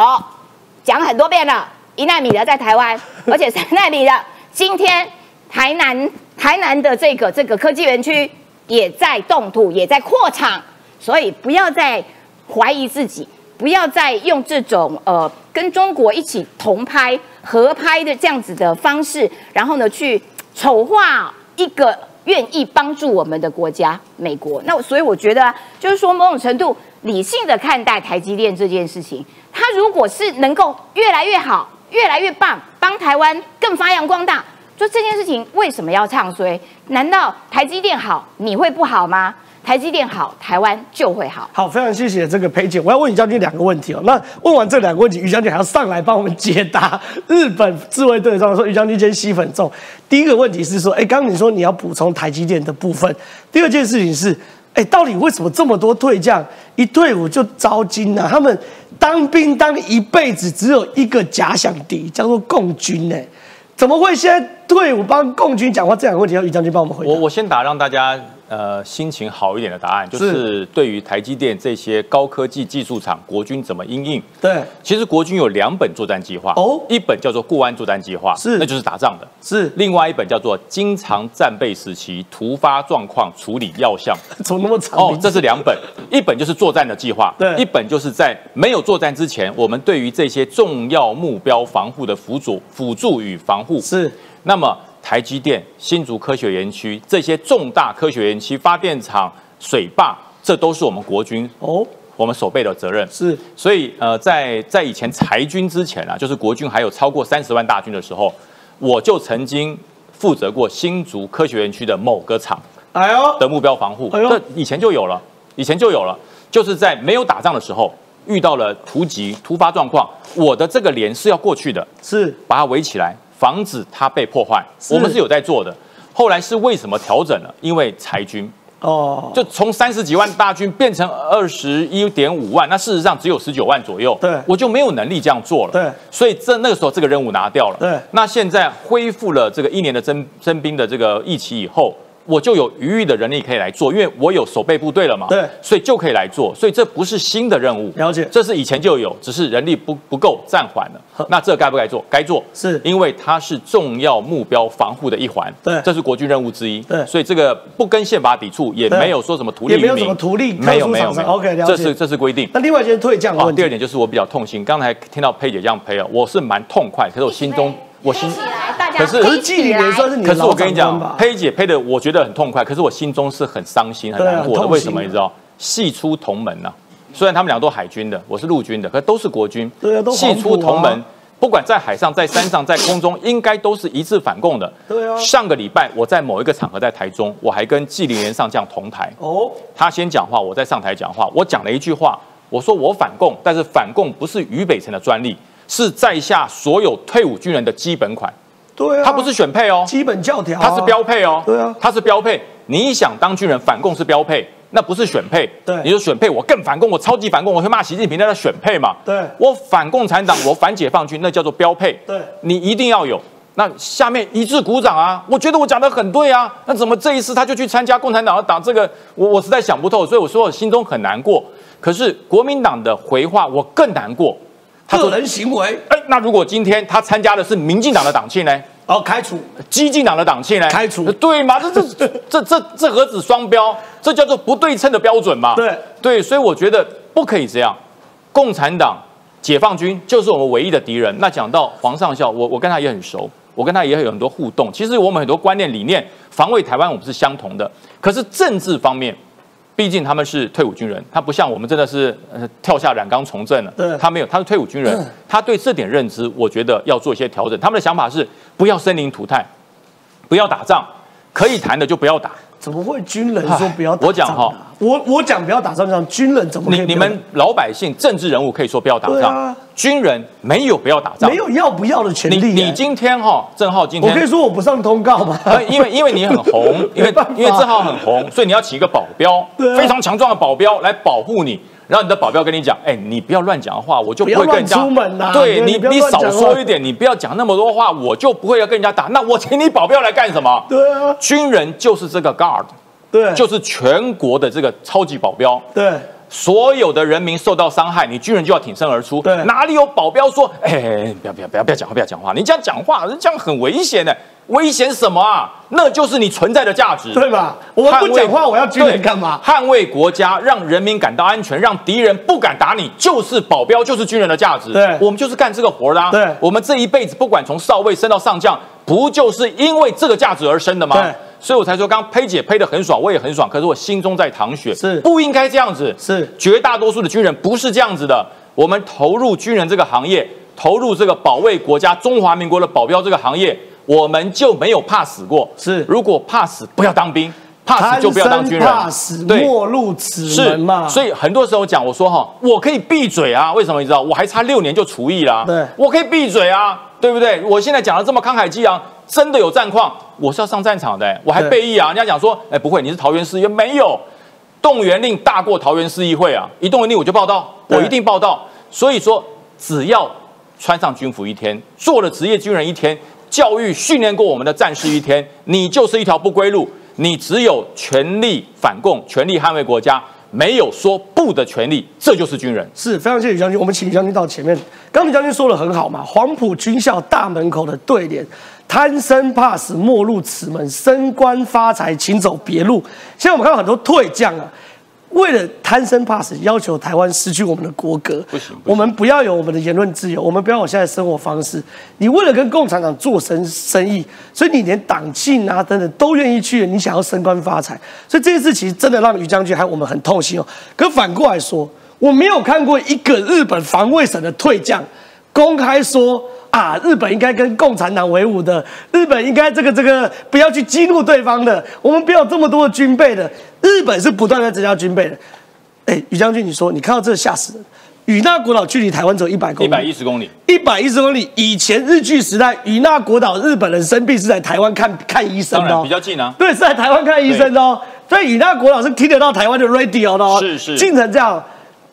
讲很多遍了，一纳米的在台湾，而且三纳米的今天台南台南的这个这个科技园区也在动土，也在扩厂，所以不要再怀疑自己，不要再用这种呃跟中国一起同拍合拍的这样子的方式，然后呢去丑化一个愿意帮助我们的国家美国。那所以我觉得啊，就是说某种程度理性的看待台积电这件事情，它如果是能够越来越好、越来越棒，帮台湾更发扬光大。就这件事情为什么要唱衰？难道台积电好，你会不好吗？台积电好，台湾就会好。好，非常谢谢这个裴姐。我要问于将军两个问题哦。那问完这两个问题，于将军还要上来帮我们解答 (laughs) 日本自卫队上说于将军今天吸粉重。第一个问题是说，哎，刚刚你说你要补充台积电的部分。第二件事情是，哎，到底为什么这么多退将一退伍就招金呢、他们当兵当一辈子只有一个假想敌，叫做共军呢、怎么会现在退伍帮共军讲话？这两个问题要于将军帮我们回答。我我先打让大家呃心情好一点的答案，就是对于台积电这些高科技技术厂，国军怎么应应？对，其实国军有两本作战计划，哦。一本叫做固安作战计划，是。那就是打仗的；是。另外一本叫做经常战备时期突发状况处理要项。(laughs) 怎么那么长？哦，这是两本，一本就是作战的计划，对。一本就是在没有作战之前，我们对于这些重要目标防护的辅佐、辅助与防护。是。那么台积电、新竹科学园区这些重大科学园区、发电厂、水坝，这都是我们国军哦，我们守备的责任。是所以呃，在在以前裁军之前啊，就是国军还有超过三十万大军的时候，我就曾经负责过新竹科学园区的某个厂。哎呦，的目标防护，这以前就有了，以前就有了，就是在没有打仗的时候遇到了突击突发状况，我的这个连是要过去的，是把它围起来，防止它被破坏，我们是有在做的。后来是为什么调整了？因为裁军，哦，就从三十几万大军变成二十一点五万，那事实上只有十九万左右，对。我就没有能力这样做了，对。所以这那个时候这个任务拿掉了，对。那现在恢复了这个一年的征征兵的这个役期以后。我就有余裕的人力可以来做，因为我有守备部队了嘛，对。所以就可以来做，所以这不是新的任务，了解。这是以前就有，只是人力不不够，暂缓了。那这该不该做？该做，是。因为它是重要目标防护的一环，对。这是国军任务之一，对。所以这个不跟宪法抵触，也对。没有说什么图利也没有什么图利没有没有没有。OK，了解。这是这是规定。那另外一件退将的啊问，题，第二点就是我比较痛心，刚才听到佩姐这样呸了，我是蛮痛快，可是我心中我心起来，大家可是可是纪里连算是你的可是我跟你讲？佩姐配的我觉得很痛快，可是我心中是很伤心、很难过的。为什么你知道？系出同门呐、虽然他们俩都海军的，我是陆军的，可都是国军。对啊都系出同门，不管在海上、在山上、在空中，应该都是一致反共的。对啊上个礼拜我在某一个场合在台中，我还跟纪凌元上将同台。哦，他先讲话，我再上台讲话。我讲了一句话，我说我反共，但是反共不是俞北辰的专利，是在下所有退伍军人的基本款。对啊，他不是选配哦，基本教条啊，它是标配哦，对啊它是标配。你想当军人，反共是标配，那不是选配。对你说选配，我更反共，我超级反共，我会骂习近平，那叫选配嘛。对我反共产党，我反解放军，那叫做标配。对你一定要有。那下面一致鼓掌啊！我觉得我讲的很对啊，那怎么这一次他就去参加共产党的党？这个我我实在想不透，所以我说我心中很难过。可是国民党的回话我更难过，个人行为，哎，那如果今天他参加的是民进党的党庆呢？哦，开除，激进党的党庆呢？开除对吗？这这这 (laughs) 这这何止双标？这叫做不对称的标准嘛？对对，所以我觉得不可以这样。共产党、解放军就是我们唯一的敌人。那讲到黄上校，我我跟他也很熟，我跟他也有很多互动。其实我们很多观念理念，防卫台湾我们是相同的。可是政治方面，毕竟他们是退伍军人，他不像我们真的是呃跳下染缸从政了。对他没有，他是退伍军人，他对这点认知，我觉得要做一些调整。他们的想法是不要生灵涂炭，不要打仗，可以谈的就不要打。怎么会军人说不要打仗啊？我讲哈我我讲不要打仗，这样军人怎么你你们老百姓、政治人物可以说不要打仗，对啊军人没有不要打仗没。有要不要的权你利？你你今天哈，郑浩今天我可以，说我不上通告吗？呃因为因为你很红，因为 (laughs) 因为郑浩很红，所以你要请一个保镖非常强壮的保镖来保护你。然后你的保镖跟你讲，哎，你不要乱讲话，我就不会跟人家出门呐对你对你你少说一点，你不要讲那么多话，我就不会要跟人家打。那我请你保镖来干什么？对啊，军人就是这个 guard，对，就是全国的这个超级保镖。对所有的人民受到伤害，你军人就要挺身而出。对哪里有保镖说，哎，不要不要不要不要讲话，不要讲话，你这样讲话，这样很危险的。危险什么啊？那就是你存在的价值。对吧？我们不讲话，我要军人干嘛？捍卫国家，让人民感到安全，让敌人不敢打你，就是保镖，就是军人的价值。对我们就是干这个活的、啊。对我们这一辈子不管从少尉升到上将，不就是因为这个价值而生的吗？对所以我才说，刚刚呸姐呸的很爽，我也很爽，可是我心中在淌血，是不应该这样子。是绝大多数的军人不是这样子的。我们投入军人这个行业，投入这个保卫国家、中华民国的保镖这个行业，我们就没有怕死过。是如果怕死，不要当兵；怕死就不要当军人。怕死，对莫入此是门嘛。所以很多时候讲，我说哈，我可以闭嘴啊，为什么你知道？我还差六年就除役啦，对我可以闭嘴啊，对不对？我现在讲的这么慷慨激昂，真的有战况，我是要上战场的、我还对备役啊。人家讲说，哎，不会，你是桃园市议员，没有动员令大过桃园市议会啊，一动员令我就报道，我一定报道。所以说，只要穿上军服一天，做了职业军人一天，教育训练过我们的战士一天，你就是一条不归路。你只有全力反共、全力捍卫国家，没有说不的权利，这就是军人。是非常谢谢将军，我们请将军到前面。刚才将军说的很好嘛，黄埔军校大门口的对联：贪生怕死莫入此门，升官发财请走别路。现在我们看到很多退将啊，为了贪生怕死，要求台湾失去我们的国格。我们不要有我们的言论自由，我们不要有现在的生活方式。你为了跟共产党做生生意，所以你连党庆啊等等都愿意去，你想要升官发财，所以这件事其实真的让于将军还有我们很痛心哦。可反过来说，我没有看过一个日本防卫省的退将公开说啊，日本应该跟共产党为伍的，日本应该这个这个不要去激怒对方的，我们不要有这么多的军备的。日本是不断在增加军备的。哎，于将军，你说你看到这吓死人。与那国岛距离台湾只有一百公里一里，百一十公里，一百一十公里。以前日据时代，与那国岛日本人生病是在台湾看看医生的、哦，比较近啊。对，是在台湾看医生的哦。所以与那国岛是听得到台湾的 radio 的哦。是是近成这样。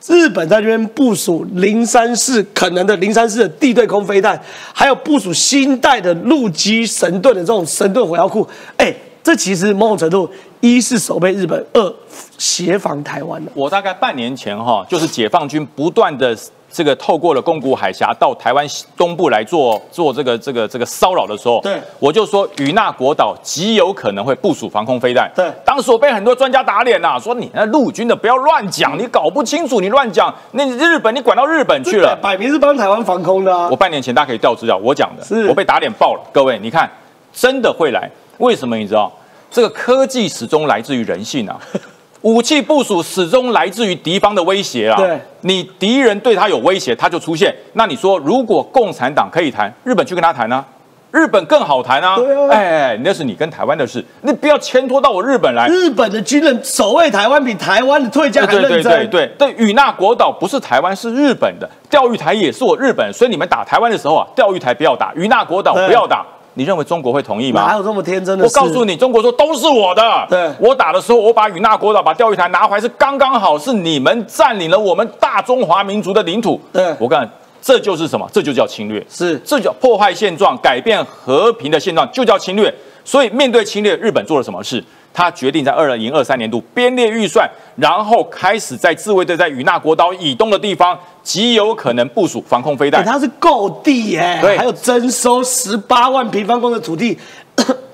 日本在这边部署零三式可能的零三式的地对空飞弹，还有部署新代的陆基神盾的这种神盾火药库。哎，这其实某种程度，一是守备日本，二协防台湾的。我大概半年前哈，就是解放军不断的这个透过了宫古海峡到台湾东部来做做这个这个这个骚扰的时候，对我就说与那国岛极有可能会部署防空飞弹。对当时我被很多专家打脸呐、说你那陆军的不要乱讲，你搞不清楚，你乱讲，那你日本你管到日本去了。摆明是帮台湾防空的啊我。半年前大家可以调资料，我讲的，是我被打脸爆了。各位，你看，真的会来？为什么？你知道，这个科技始终来自于人性啊，(laughs) 武器部署始终来自于敌方的威胁啊。对，你敌人对他有威胁，他就出现。那你说，如果共产党可以谈，日本去跟他谈啊？日本更好谈啊！对啊哎，那是你跟台湾的事，你不要牵拖到我日本来。日本的军人守卫台湾比台湾的退将还对对认真。对对对，与那国岛不是台湾，是日本的。钓鱼台也是我日本，所以你们打台湾的时候啊，钓鱼台不要打，与那国岛对不要打。你认为中国会同意吗？哪有这么天真的事？我告诉你，中国说都是我的。对我打的时候，我把与那国岛、把钓鱼台拿回来是刚刚好，是你们占领了我们大中华民族的领土。对我告诉你，这就是什么？这就叫侵略。是这叫破坏现状，改变和平的现状，就叫侵略。所以面对侵略，日本做了什么事？他决定在二零二三年度编列预算，然后开始在自卫队在与那国岛以东的地方，极有可能部署防空飞哎，弹。他是购地耶，对。还有征收十八万平方公里的土地，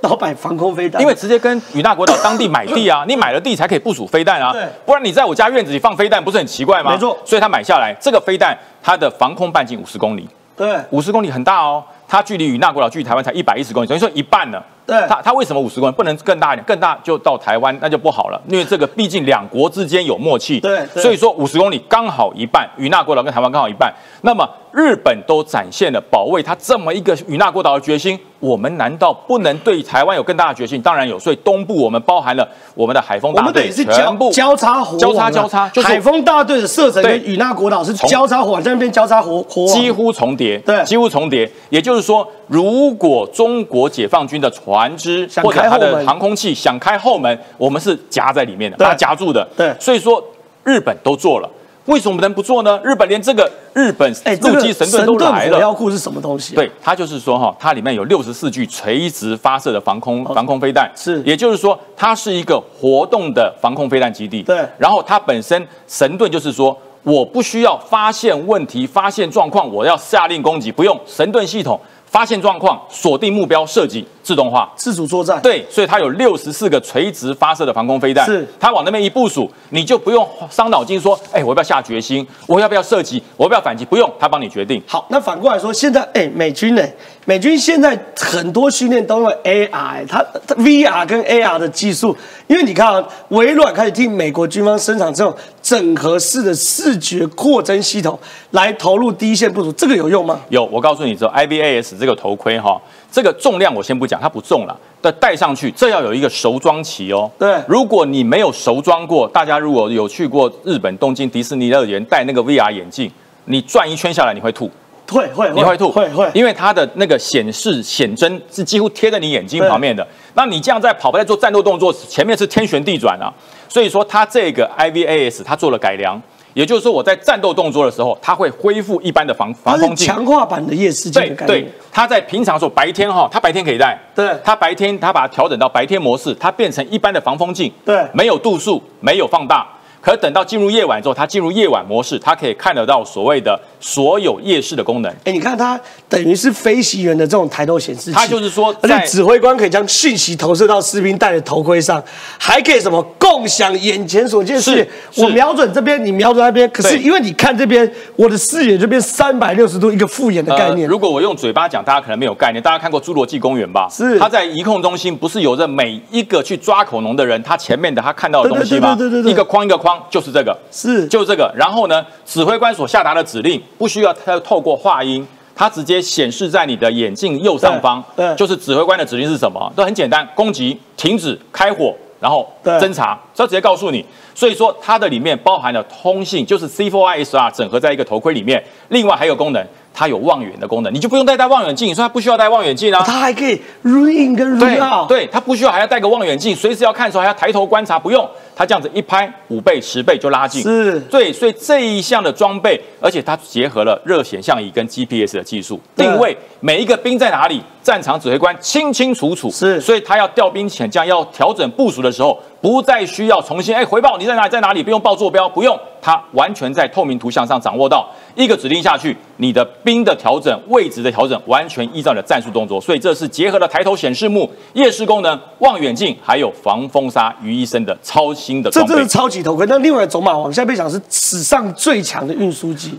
然后摆防空飞弹，因为直接跟与那国岛当地买地啊，(coughs) 你买了地才可以部署飞弹啊，不然你在我家院子里放飞弹，不是很奇怪吗？没错。所以他买下来，这个飞弹它的防空半径五十公里，对。五十公里很大哦，它距离与那国岛距离台湾才一百一十公里，等于说一半呢。对它它为什么五十公里不能更大一点？更大就到台湾，那就不好了，因为这个毕竟两国之间有默契。对对所以说五十公里刚好一半，与那国岛跟台湾刚好一半。那么日本都展现了保卫它这么一个与那国岛的决心，我们难道不能对台湾有更大的决心？当然有。所以东部我们包含了我们的海风我们等大队，于是交全部交叉火啊交叉交叉，就是海风大队的射程跟与那国岛是交叉火网，在那边交叉火火，几乎重叠，对几乎重叠。也就是说，如果中国解放军的船只或者它的航空器想开后门，我们是夹在里面的，对把它夹住的。对所以说日本都做了，为什么能不做呢？日本连这个日本哎，陆基神盾都来火药了。库是什么东西？，对，它就是说哈，它里面有六十四具垂直发射的防空防空飞弹，是也就是说，它是一个活动的防空飞弹基地。对然后它本身神盾就是说，我不需要发现问题、发现状况，我要下令攻击，不用神盾系统发现状况、锁定目标、射击自动化。自主作战，对，所以它有六十四个垂直发射的防空飞弹，是它往那边一部署，你就不用伤脑筋说，哎，我要不要下决心，我要不要射击，我要不要反击，不用，它帮你决定。好，那反过来说，现在哎，美军呢？美军现在很多训练都用 AR，它它 VR 跟 AR 的技术，因为你看啊，微软开始替美国军方生产这种整合式的视觉扩增系统，来投入第一线部署，这个有用吗？有，我告诉你，这 IVAS 这个头盔哈，这个重量我先不讲，它不重了，但戴上去这要有一个熟装期哦。对如果你没有熟装过，大家如果有去过日本东京迪士尼乐园戴那个 VR 眼镜，你转一圈下来你会吐，会会你会吐，会会，因为它的那个显示显真是几乎贴在你眼睛旁边的。那你这样在跑步在做战斗动作，前面是天旋地转啊。所以说它这个 IVAS 它做了改良，也就是说我在战斗动作的时候，它会恢复一般的防防风镜。强化版的夜视镜对对它在平常的时候白天哈，它白天可以戴，对它白天它把它调整到白天模式，它变成一般的防风镜，对没有度数，没有放大。可是等到进入夜晚之后，它进入夜晚模式，它可以看得到所谓的所有夜视的功能。哎，你看它等于是飞行员的这种抬头显示器，它就是说而且指挥官可以将讯息投射到士兵戴的头盔上，还可以什么共享眼前所见视野。是是我瞄准这边，你瞄准那边，可是因为你看这边，我的视野这边三百六十度一个复眼的概念。呃如果我用嘴巴讲，大家可能没有概念。大家看过《侏罗纪公园》吧？是它在移控中心，不是有着每一个去抓恐龙的人，他前面的他看到的东西吗？对对对对对对一个框一个框，就是这个。是就这个。然后呢，指挥官所下达的指令不需要他透过话音，它直接显示在你的眼镜右上方。对对就是指挥官的指令是什么？都很简单，攻击、停止、开火，然后侦查，这直接告诉你。所以说，它的里面包含了通信，就是 C4ISR 整合在一个头盔里面。另外还有功能，它有望远的功能，你就不用再戴望远镜。你说它不需要戴望远镜啊？它还可以 run in 跟 run 对 out。对，他不需要还要戴个望远镜，随时要看的时候还要抬头观察，不用，它这样子一拍五倍、十倍就拉近。是对，所以这一项的装备，而且它结合了热显像仪跟 GPS 的技术，定位每一个兵在哪里，战场指挥官清清楚楚。是所以他要调兵遣将、要调整部署的时候，不再需要重新哎回报你在哪里在哪里，不用报坐标，不用，它完全在透明图像上掌握到一个指令下去，你的兵的调整、位置的调整，完全依照你的战术动作。所以这是结合了抬头显示幕、夜视功能、望远镜，还有防风沙于一身的超新的装备这真是。超级头盔。那另外走马王现在被讲是史上最强的运输机，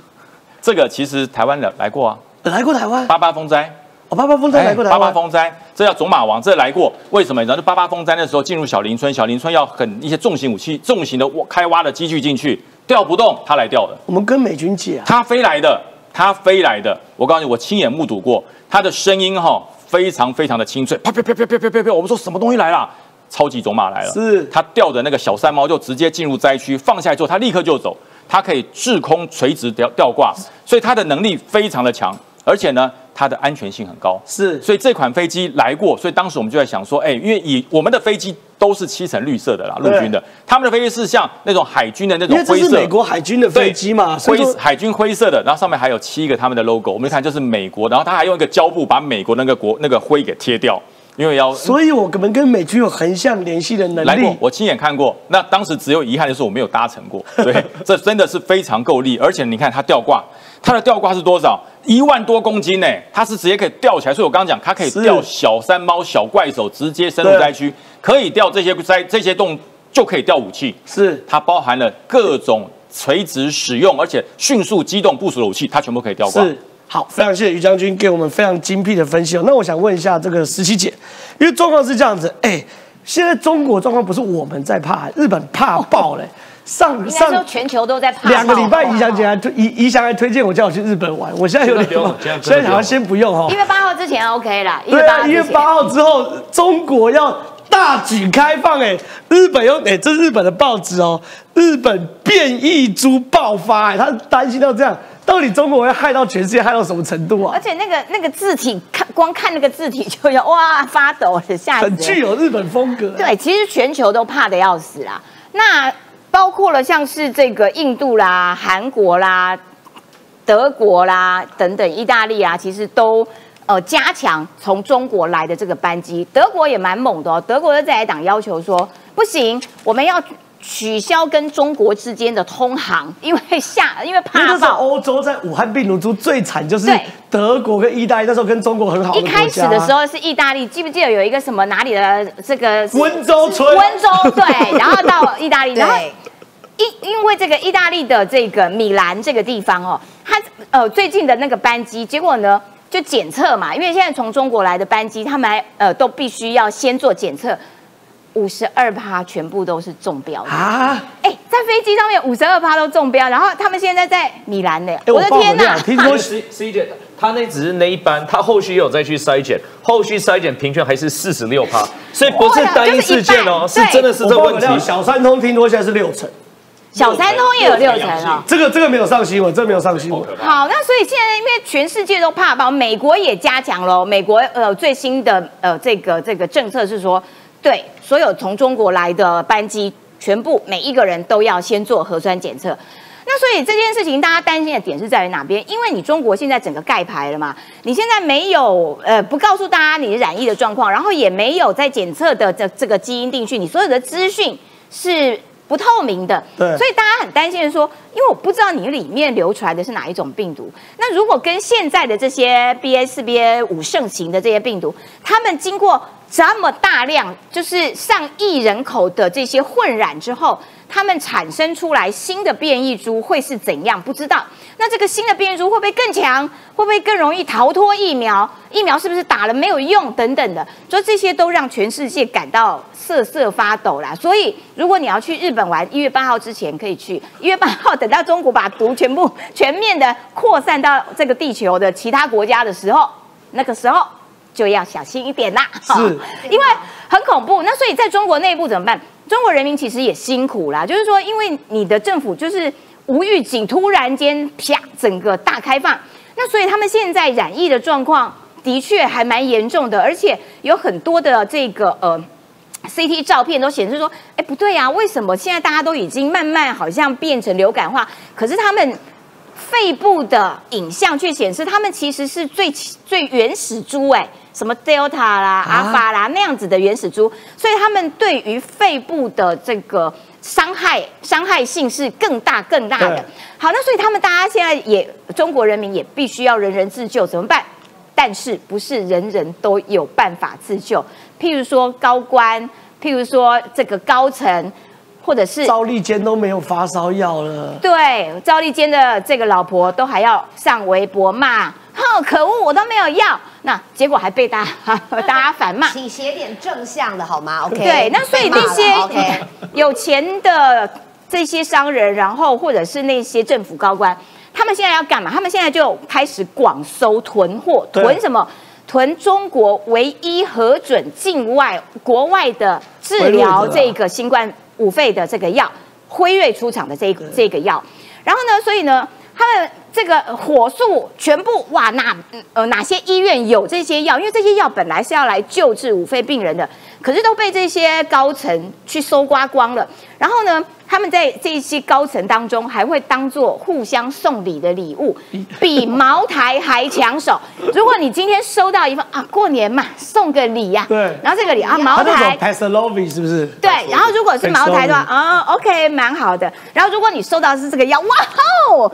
这个其实台湾的来过啊，来过台湾，八八风灾。哦，八八风灾来过台湾八八，风灾，这叫种马王，这来过。为什么？你知道，就八八风灾那时候进入小林村，小林村要很一些重型武器、重型的挖开挖的机具进去，调不动，他来调的，我们跟美军借啊，他飞来的，他飞来的。我告诉你，我亲眼目睹过，他的声音哈、非常非常的清脆，啪啪啪啪啪啪啪啪，我们说什么东西来了？超级种马来了，是他吊着那个小山猫就直接进入灾区，放下来之后他立刻就走，它可以滞空垂直吊吊挂，所以它的能力非常的强，而且呢，它的安全性很高。是。所以这款飞机来过，所以当时我们就在想说，哎，因为以我们的飞机都是漆成绿色的啦，陆军的，他们的飞机是像那种海军的那种灰色，是美国海军的飞机嘛，灰海军灰色的，然后上面还有七个他们的 logo，我们看就是美国，然后他还用一个胶布把美国那个国那个灰给贴掉，因为要所以我们跟美军有横向联系的能力，。来过我亲眼看过。那当时只有遗憾的是我没有搭乘过，对，(laughs) 这真的是非常够力，而且你看它吊挂，它的吊挂是多少？一万多公斤呢，它是直接可以吊起来。所以我刚刚讲，它可以吊小山猫、小怪手，直接深入对灾区，可以吊这些灾这些洞，就可以吊武器。是它包含了各种垂直使用，而且迅速机动部署的武器，它全部可以吊挂。是好，非常谢谢于将军给我们非常精辟的分析哦。那我想问一下这个十七姐，因为状况是这样子，哎，现在中国状况不是我们在怕，日本怕爆嘞。上上全球都在怕两个礼拜，爆宜祥姐还推怡怡祥还推荐我叫我去日本玩，我现在有点这个不用这样现在好像先不用哈一。月八号之前 OK 啦，一对啊。一月八号之后，中国要大举开放哎、日本又哎、这是日本的报纸哦，日本变异株爆发哎、他担心到这样，到底中国会害到全世界害到什么程度啊而？且那个那个字体，看光看那个字体就要哇发抖了，吓死人很具有日本风格、对，其实全球都怕的要死啦。那包括了像是这个印度啦、韩国啦、德国啦等等，意大利啊，其实都呃加强从中国来的这个班机。德国也蛮猛的哦，德国的在野党要求说，不行，我们要取消跟中国之间的通航，因为下因为因为怕那时候爆。欧洲在武汉病毒株最惨，就是德国跟意大利那时候跟中国很好的国家。一开始的时候是意大利，记不记得有一个什么哪里的这个温州村温州对，(laughs) 然后到意大利，然后，因因为这个意大利的这个米兰这个地方哦，它呃最近的那个班机，结果呢就检测嘛，因为现在从中国来的班机，他们还呃都必须要先做检测，五十二趴全部都是中标的。啊，哎，在飞机上面五十二趴都中标，然后他们现在在米兰呢，哎，我的天哪！听说 C C 姐，他那只是那一班，他后续也有再去筛检，后续筛检平均还是四十六趴，所以不是单一事件哦，就是是真的是这问题。小三通听说现在是六成，小三通也有六成哦。这个这个没有上新闻，这个没有上新闻。好，那所以现在因为全世界都怕爆，美国也加强了。美国呃最新的呃这个这个政策是说，对所有从中国来的班机，全部每一个人都要先做核酸检测。那所以这件事情大家担心的点是在于哪边？因为你中国现在整个盖牌了嘛，你现在没有呃不告诉大家你染疫的状况，然后也没有在检测的这这个基因定序，你所有的资讯是不透明的，对所以大家很担心的说，因为我不知道你里面流出来的是哪一种病毒。那如果跟现在的这些 BA 四、BA 五盛行的这些病毒，他们经过这么大量，就是上亿人口的这些混染之后，他们产生出来新的变异株会是怎样？不知道。那这个新的变异株会不会更强？会不会更容易逃脱疫苗？疫苗是不是打了没有用？等等的，所以这些都让全世界感到瑟瑟发抖啦。所以，如果你要去日本玩，一月八号之前可以去。一月八号等到中国把毒全部全面的扩散到这个地球的其他国家的时候，那个时候就要小心一点啦。是因为很恐怖。那所以在中国内部怎么办？中国人民其实也辛苦啦，就是说，因为你的政府就是无预警，突然间啪，整个大开放，那所以他们现在染疫的状况的确还蛮严重的，而且有很多的这个呃。CT 照片都显示说，哎，不对啊，为什么现在大家都已经慢慢好像变成流感化？可是他们肺部的影像却显示，他们其实是最最原始猪，哎，什么 Delta 啦、阿法啦那样子的原始株，所以他们对于肺部的这个伤害伤害性是更大更大的。好，那所以他们大家现在也中国人民也必须要人人自救，怎么办？但是不是人人都有办法自救？譬如说高官，譬如说这个高层，或者是赵立坚都没有发烧药了。对赵立坚的这个老婆都还要上微博骂，哼，可恶，我都没有要，那结果还被大家 (laughs) 大家反骂。请写点正向的好吗？OK。对，那所以那些。(laughs) 有钱的这些商人，然后或者是那些政府高官，他们现在要干嘛？他们现在就开始广收囤货，囤什么？囤中国唯一核准境外国外的治疗这个新冠五肺的这个药，辉瑞出厂的这个这个药。然后呢，所以呢，他们这个火速全部哇，哪呃哪些医院有这些药？因为这些药本来是要来救治五肺病人的，可是都被这些高层去搜刮光了。然后呢，他们在这些高层当中还会当做互相送礼的礼物，(laughs) 比茅台还抢手。如果你今天收到一份啊，过年嘛，送个礼呀、对然后这个礼啊，茅他那台种 Paxlovid 是不是？对，然后如果是茅台的话，啊、o k 蛮好的。然后如果你收到的是这个药，哇哦，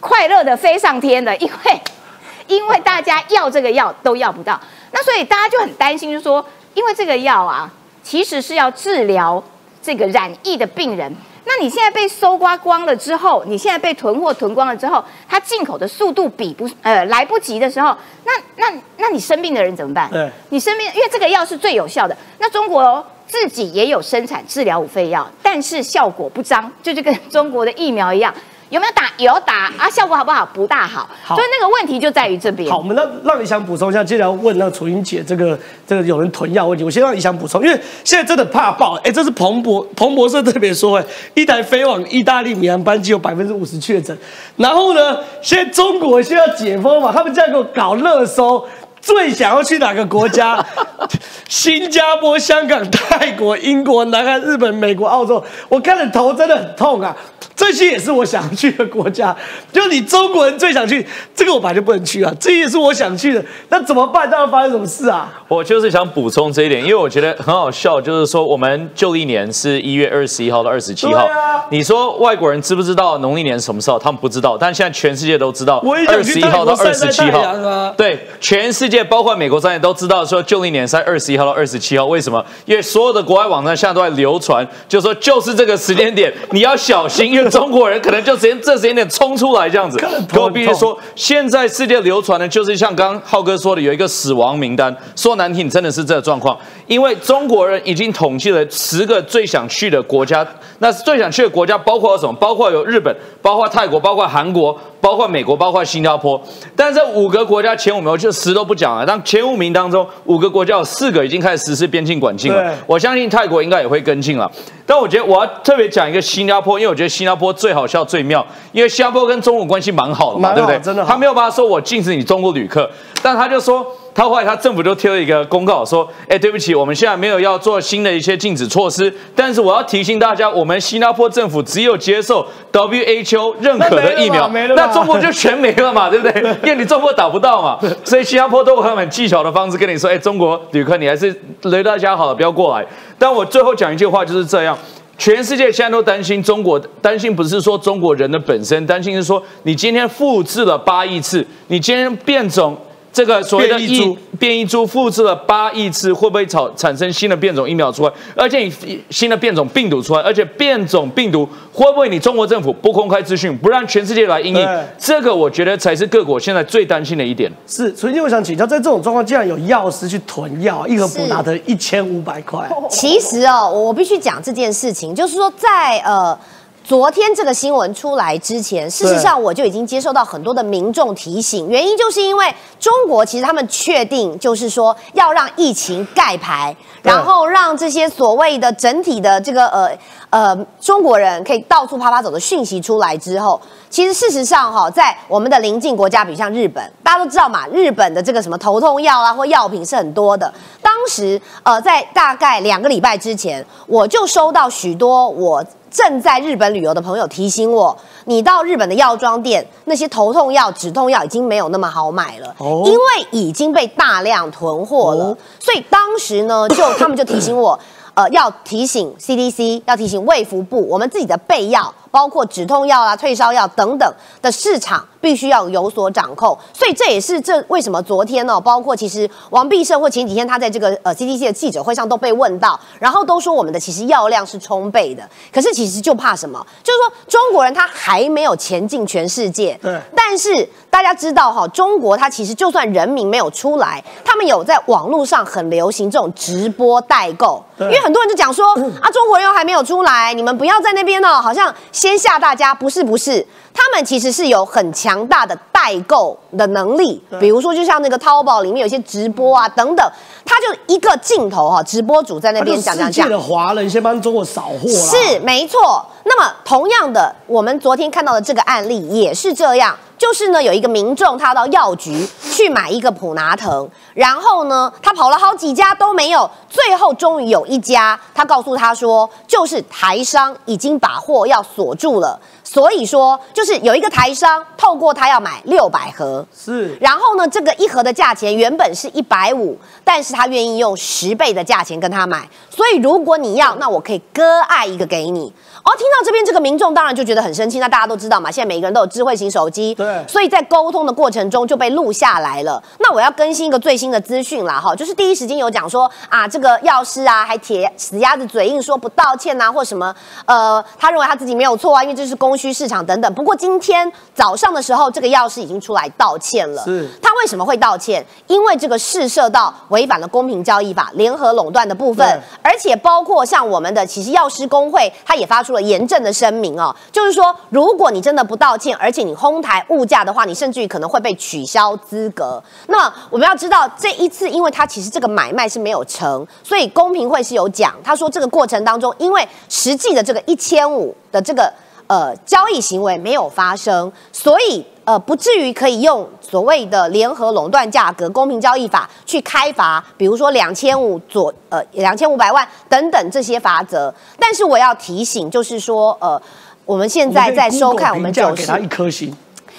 快乐的飞上天了，因为 (laughs) 因为大家要这个药都要不到，那所以大家就很担心，就说因为这个药啊，其实是要治疗这个染疫的病人。那你现在被搜刮光了之后，你现在被囤货囤光了之后，它进口的速度比不呃来不及的时候，那那那你生病的人怎么办？对你生病，因为这个药是最有效的。那中国自己也有生产治疗五肺药，但是效果不彰，就就跟中国的疫苗一样，有没有打？有打啊，效果好不好？不大好。好所以那个问题就在于这边。好，我们让让李想补充一下，接下来问那个楚英姐这个这个有人囤药问题，我先让李想补充，因为现在真的怕爆，哎，这是彭博彭博社特别说，哎，一台飞往意大利米兰班机有百分之五十确诊，然后呢，现在中国现在要解封嘛，他们这样给我搞热搜。最想要去哪个国家？(laughs) 新加坡、香港、泰国、英国、南韩、日本、美国、澳洲，我看了头真的很痛啊！这些也是我想去的国家，就你中国人最想去，这个我本来就不能去啊，这也是我想去的，那怎么办？到底发生什么事啊？我就是想补充这一点，因为我觉得很好笑，就是说我们旧历年是一月二十一号到二十七号啊，你说外国人知不知道农历年什么时候？他们不知道，但现在全世界都知道二十一号到二十七号啊。对，全世界包括美国商业都知道说旧历年是在二十一号到二十七号，为什么？因为所有的国外网站现在都在流传，就说就是这个时间点，你要小心，因为中国人可能就时间这时间点冲出来这样子我必须说，现在世界流传的就是像刚刚浩哥说的，有一个死亡名单。说难听，真的是这个状况。因为中国人已经统计了十个最想去的国家，那最想去的国家包括有什么？包括有日本，包括泰国，包括韩国，包括美国，包括新加坡。但是这五个国家前五名，我就十都不讲了。但前五名当中，五个国家有四个已经开始实施边境管禁了。我相信泰国应该也会跟进了。但我觉得我要特别讲一个新加坡，因为我觉得新加坡最好笑、最妙，因为新加坡跟中国关系蛮好的嘛，对不对？真的他没有办法说我禁止你中国旅客，但他就说他后来他政府就贴了一个公告说，哎，对不起，我们现在没有要做新的一些禁止措施，但是我要提醒大家，我们新加坡政府只有接受 WHO 认可的疫苗，没了吧没了那中国就全没了嘛，对不对？(laughs) 因为你中国打不到嘛，所以新加坡都有他们技巧的方式跟你说，哎，中国旅客你还是雷大家好了，不要过来。但我最后讲一句话就是这样。全世界现在都担心中国，担心不是说中国人的本身，担心是说你今天复制了八亿次，你今天变种这个所谓的变异株变异株复制了八亿次，会不会产产生新的变种疫苗出来？而且你新的变种病毒出来，而且变种病毒会不会你中国政府不公开资讯，不让全世界来应对应？这个我觉得才是各国现在最担心的一点。是，所以我想请教，在这种状况，竟然有药师去囤药，一盒普拿特一千五百块，其实哦，我必须讲这件事情，就是说在呃。昨天这个新闻出来之前，事实上我就已经接受到很多的民众提醒，原因就是因为中国其实他们确定就是说要让疫情盖牌，然后让这些所谓的整体的这个呃呃中国人可以到处啪啪走的讯息出来之后，其实事实上哈，在我们的邻近国家，比如像日本，大家都知道嘛，日本的这个什么头痛药啊或药品是很多的。当时呃，在大概两个礼拜之前，我就收到许多我正在日本旅游的朋友提醒我，你到日本的药妆店，那些头痛药、止痛药已经没有那么好买了，哦因为已经被大量囤货了。哦所以当时呢，就他们就提醒我。呃，要提醒 CDC，要提醒卫福部，我们自己的备药，包括止痛药啊、退烧药等等的市场，必须要有所掌控。所以这也是这为什么昨天呢、包括其实王必胜或前几天他在这个呃 CDC 的记者会上都被问到，然后都说我们的其实药量是充沛的，可是其实就怕什么？就是说中国人他还没有前进全世界，对但是大家知道哈，中国它其实就算人民没有出来，他们有在网络上很流行这种直播代购，因对为很多人就讲说啊，中国人又还没有出来，你们不要在那边哦，好像先吓大家，不是不是，他们其实是有很强大的代购的能力，比如说就像那个淘宝里面有些直播啊等等，他就一个镜头哈，直播主在那边讲讲讲。世界的华人先帮中国扫货啦，是没错。那么同样的，我们昨天看到的这个案例也是这样，就是呢有一个民众他到药局去买一个普拿疼，然后呢他跑了好几家都没有，最后终于有一家，他告诉他说，就是台商已经把货要锁住了。所以说，就是有一个台商透过他要买六百盒，是然后呢，这个一盒的价钱原本是一百五，但是他愿意用十倍的价钱跟他买。所以如果你要，那我可以割爱一个给你。哦，听到这边这个民众当然就觉得很生气。那大家都知道嘛，现在每个人都有智慧型手机，对所以在沟通的过程中就被录下来了。那我要更新一个最新的资讯啦，哈，就是第一时间有讲说啊，这个药师啊还铁死鸭子嘴硬说不道歉啊，或什么，呃，他认为他自己没有错啊，因为这是供需市场等等。不过今天早上的时候，这个药师已经出来道歉了。是他为什么会道歉？因为这个事涉到违反了公平交易法联合垄断的部分对，而且包括像我们的其实药师工会，他也发出了严正的声明哦，就是说，如果你真的不道歉，而且你哄抬物价的话，你甚至于可能会被取消资格。那我们要知道，这一次因为他其实这个买卖是没有成，所以公平会是有讲，他说这个过程当中，因为实际的这个一千五的这个。呃，交易行为没有发生，所以呃，不至于可以用所谓的联合垄断价格、公平交易法去开罚，比如说两千五左呃两千五百万等等这些罚则。但是我要提醒，就是说呃，我们现在在收看我们九十给他一颗星，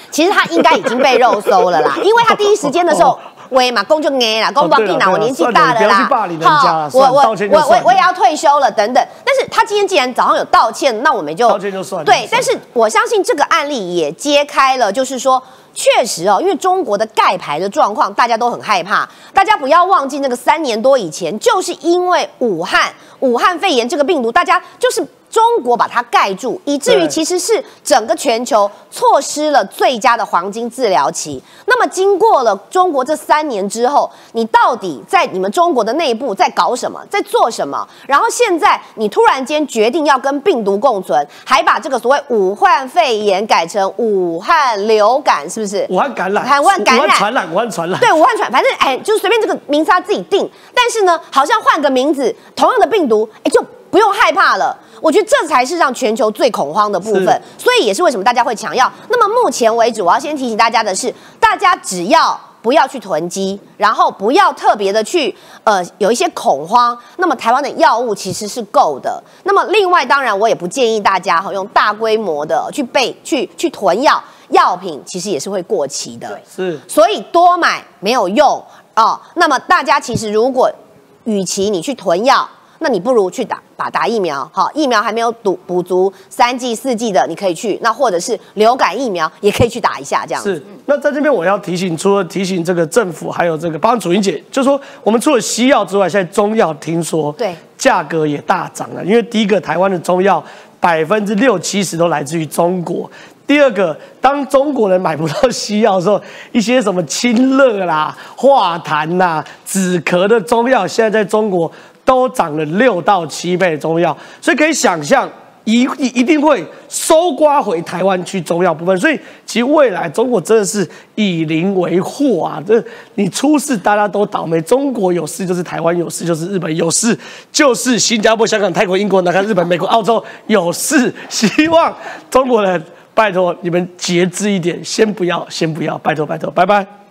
其实他应该已经被肉搜了啦，因为他第一时间的时候。喂嘛，公就 A 啦，公不定啦，我年纪大了啦你不要去霸凌人家啦我我我我我也要退休了，等等。但是他今天既然早上有道歉，那我们就道歉就算了对，但是我相信这个案例也揭开了，就是说。确实哦，因为中国的盖牌的状况，大家都很害怕。大家不要忘记，那个三年多以前，就是因为武汉武汉肺炎这个病毒，大家就是中国把它盖住，以至于其实是整个全球错失了最佳的黄金治疗期。那么经过了中国这三年之后，你到底在你们中国的内部在搞什么，在做什么？然后现在你突然间决定要跟病毒共存，还把这个所谓武汉肺炎改成武汉流感，是不是？武汉感染，武汉感染武汉传染，武汉传染，对，武汉传，反正哎，就随便这个名字他自己定。但是呢，好像换个名字，同样的病毒，哎，就不用害怕了。我觉得这才是让全球最恐慌的部分，所以也是为什么大家会抢药。那么目前为止，我要先提醒大家的是，大家只要。不要去囤积，然后不要特别的去呃有一些恐慌。那么台湾的药物其实是够的。那么另外，当然我也不建议大家哈用大规模的去备去去囤药，药品其实也是会过期的。是所以多买没有用哦。那么大家其实如果与其你去囤药，那你不如去打打打疫苗。好，疫苗还没有补补足三剂四剂的，你可以去。那或者是流感疫苗也可以去打一下，这样子。是，那在这边我要提醒，除了提醒这个政府，还有这个帮楚英姐，就是说我们除了西药之外，现在中药听说对价格也大涨了，因为第一个台湾的中药百分之六七十都来自于中国。第二个，当中国人买不到西药的时候，一些什么清热啦、化痰啦、止咳的中药，现在在中国都涨了六到七倍中药，所以可以想象。一一定会收刮回台湾去中药部分，所以其实未来中国真的是以邻为祸啊！这你出事大家都倒霉，中国有事就是台湾有事，就是日本有事，就是新加坡、香港、泰国、英国、南韩、日本、美国、澳洲有事。希望中国人拜托你们节制一点，先不要，先不要，拜托拜托，拜拜。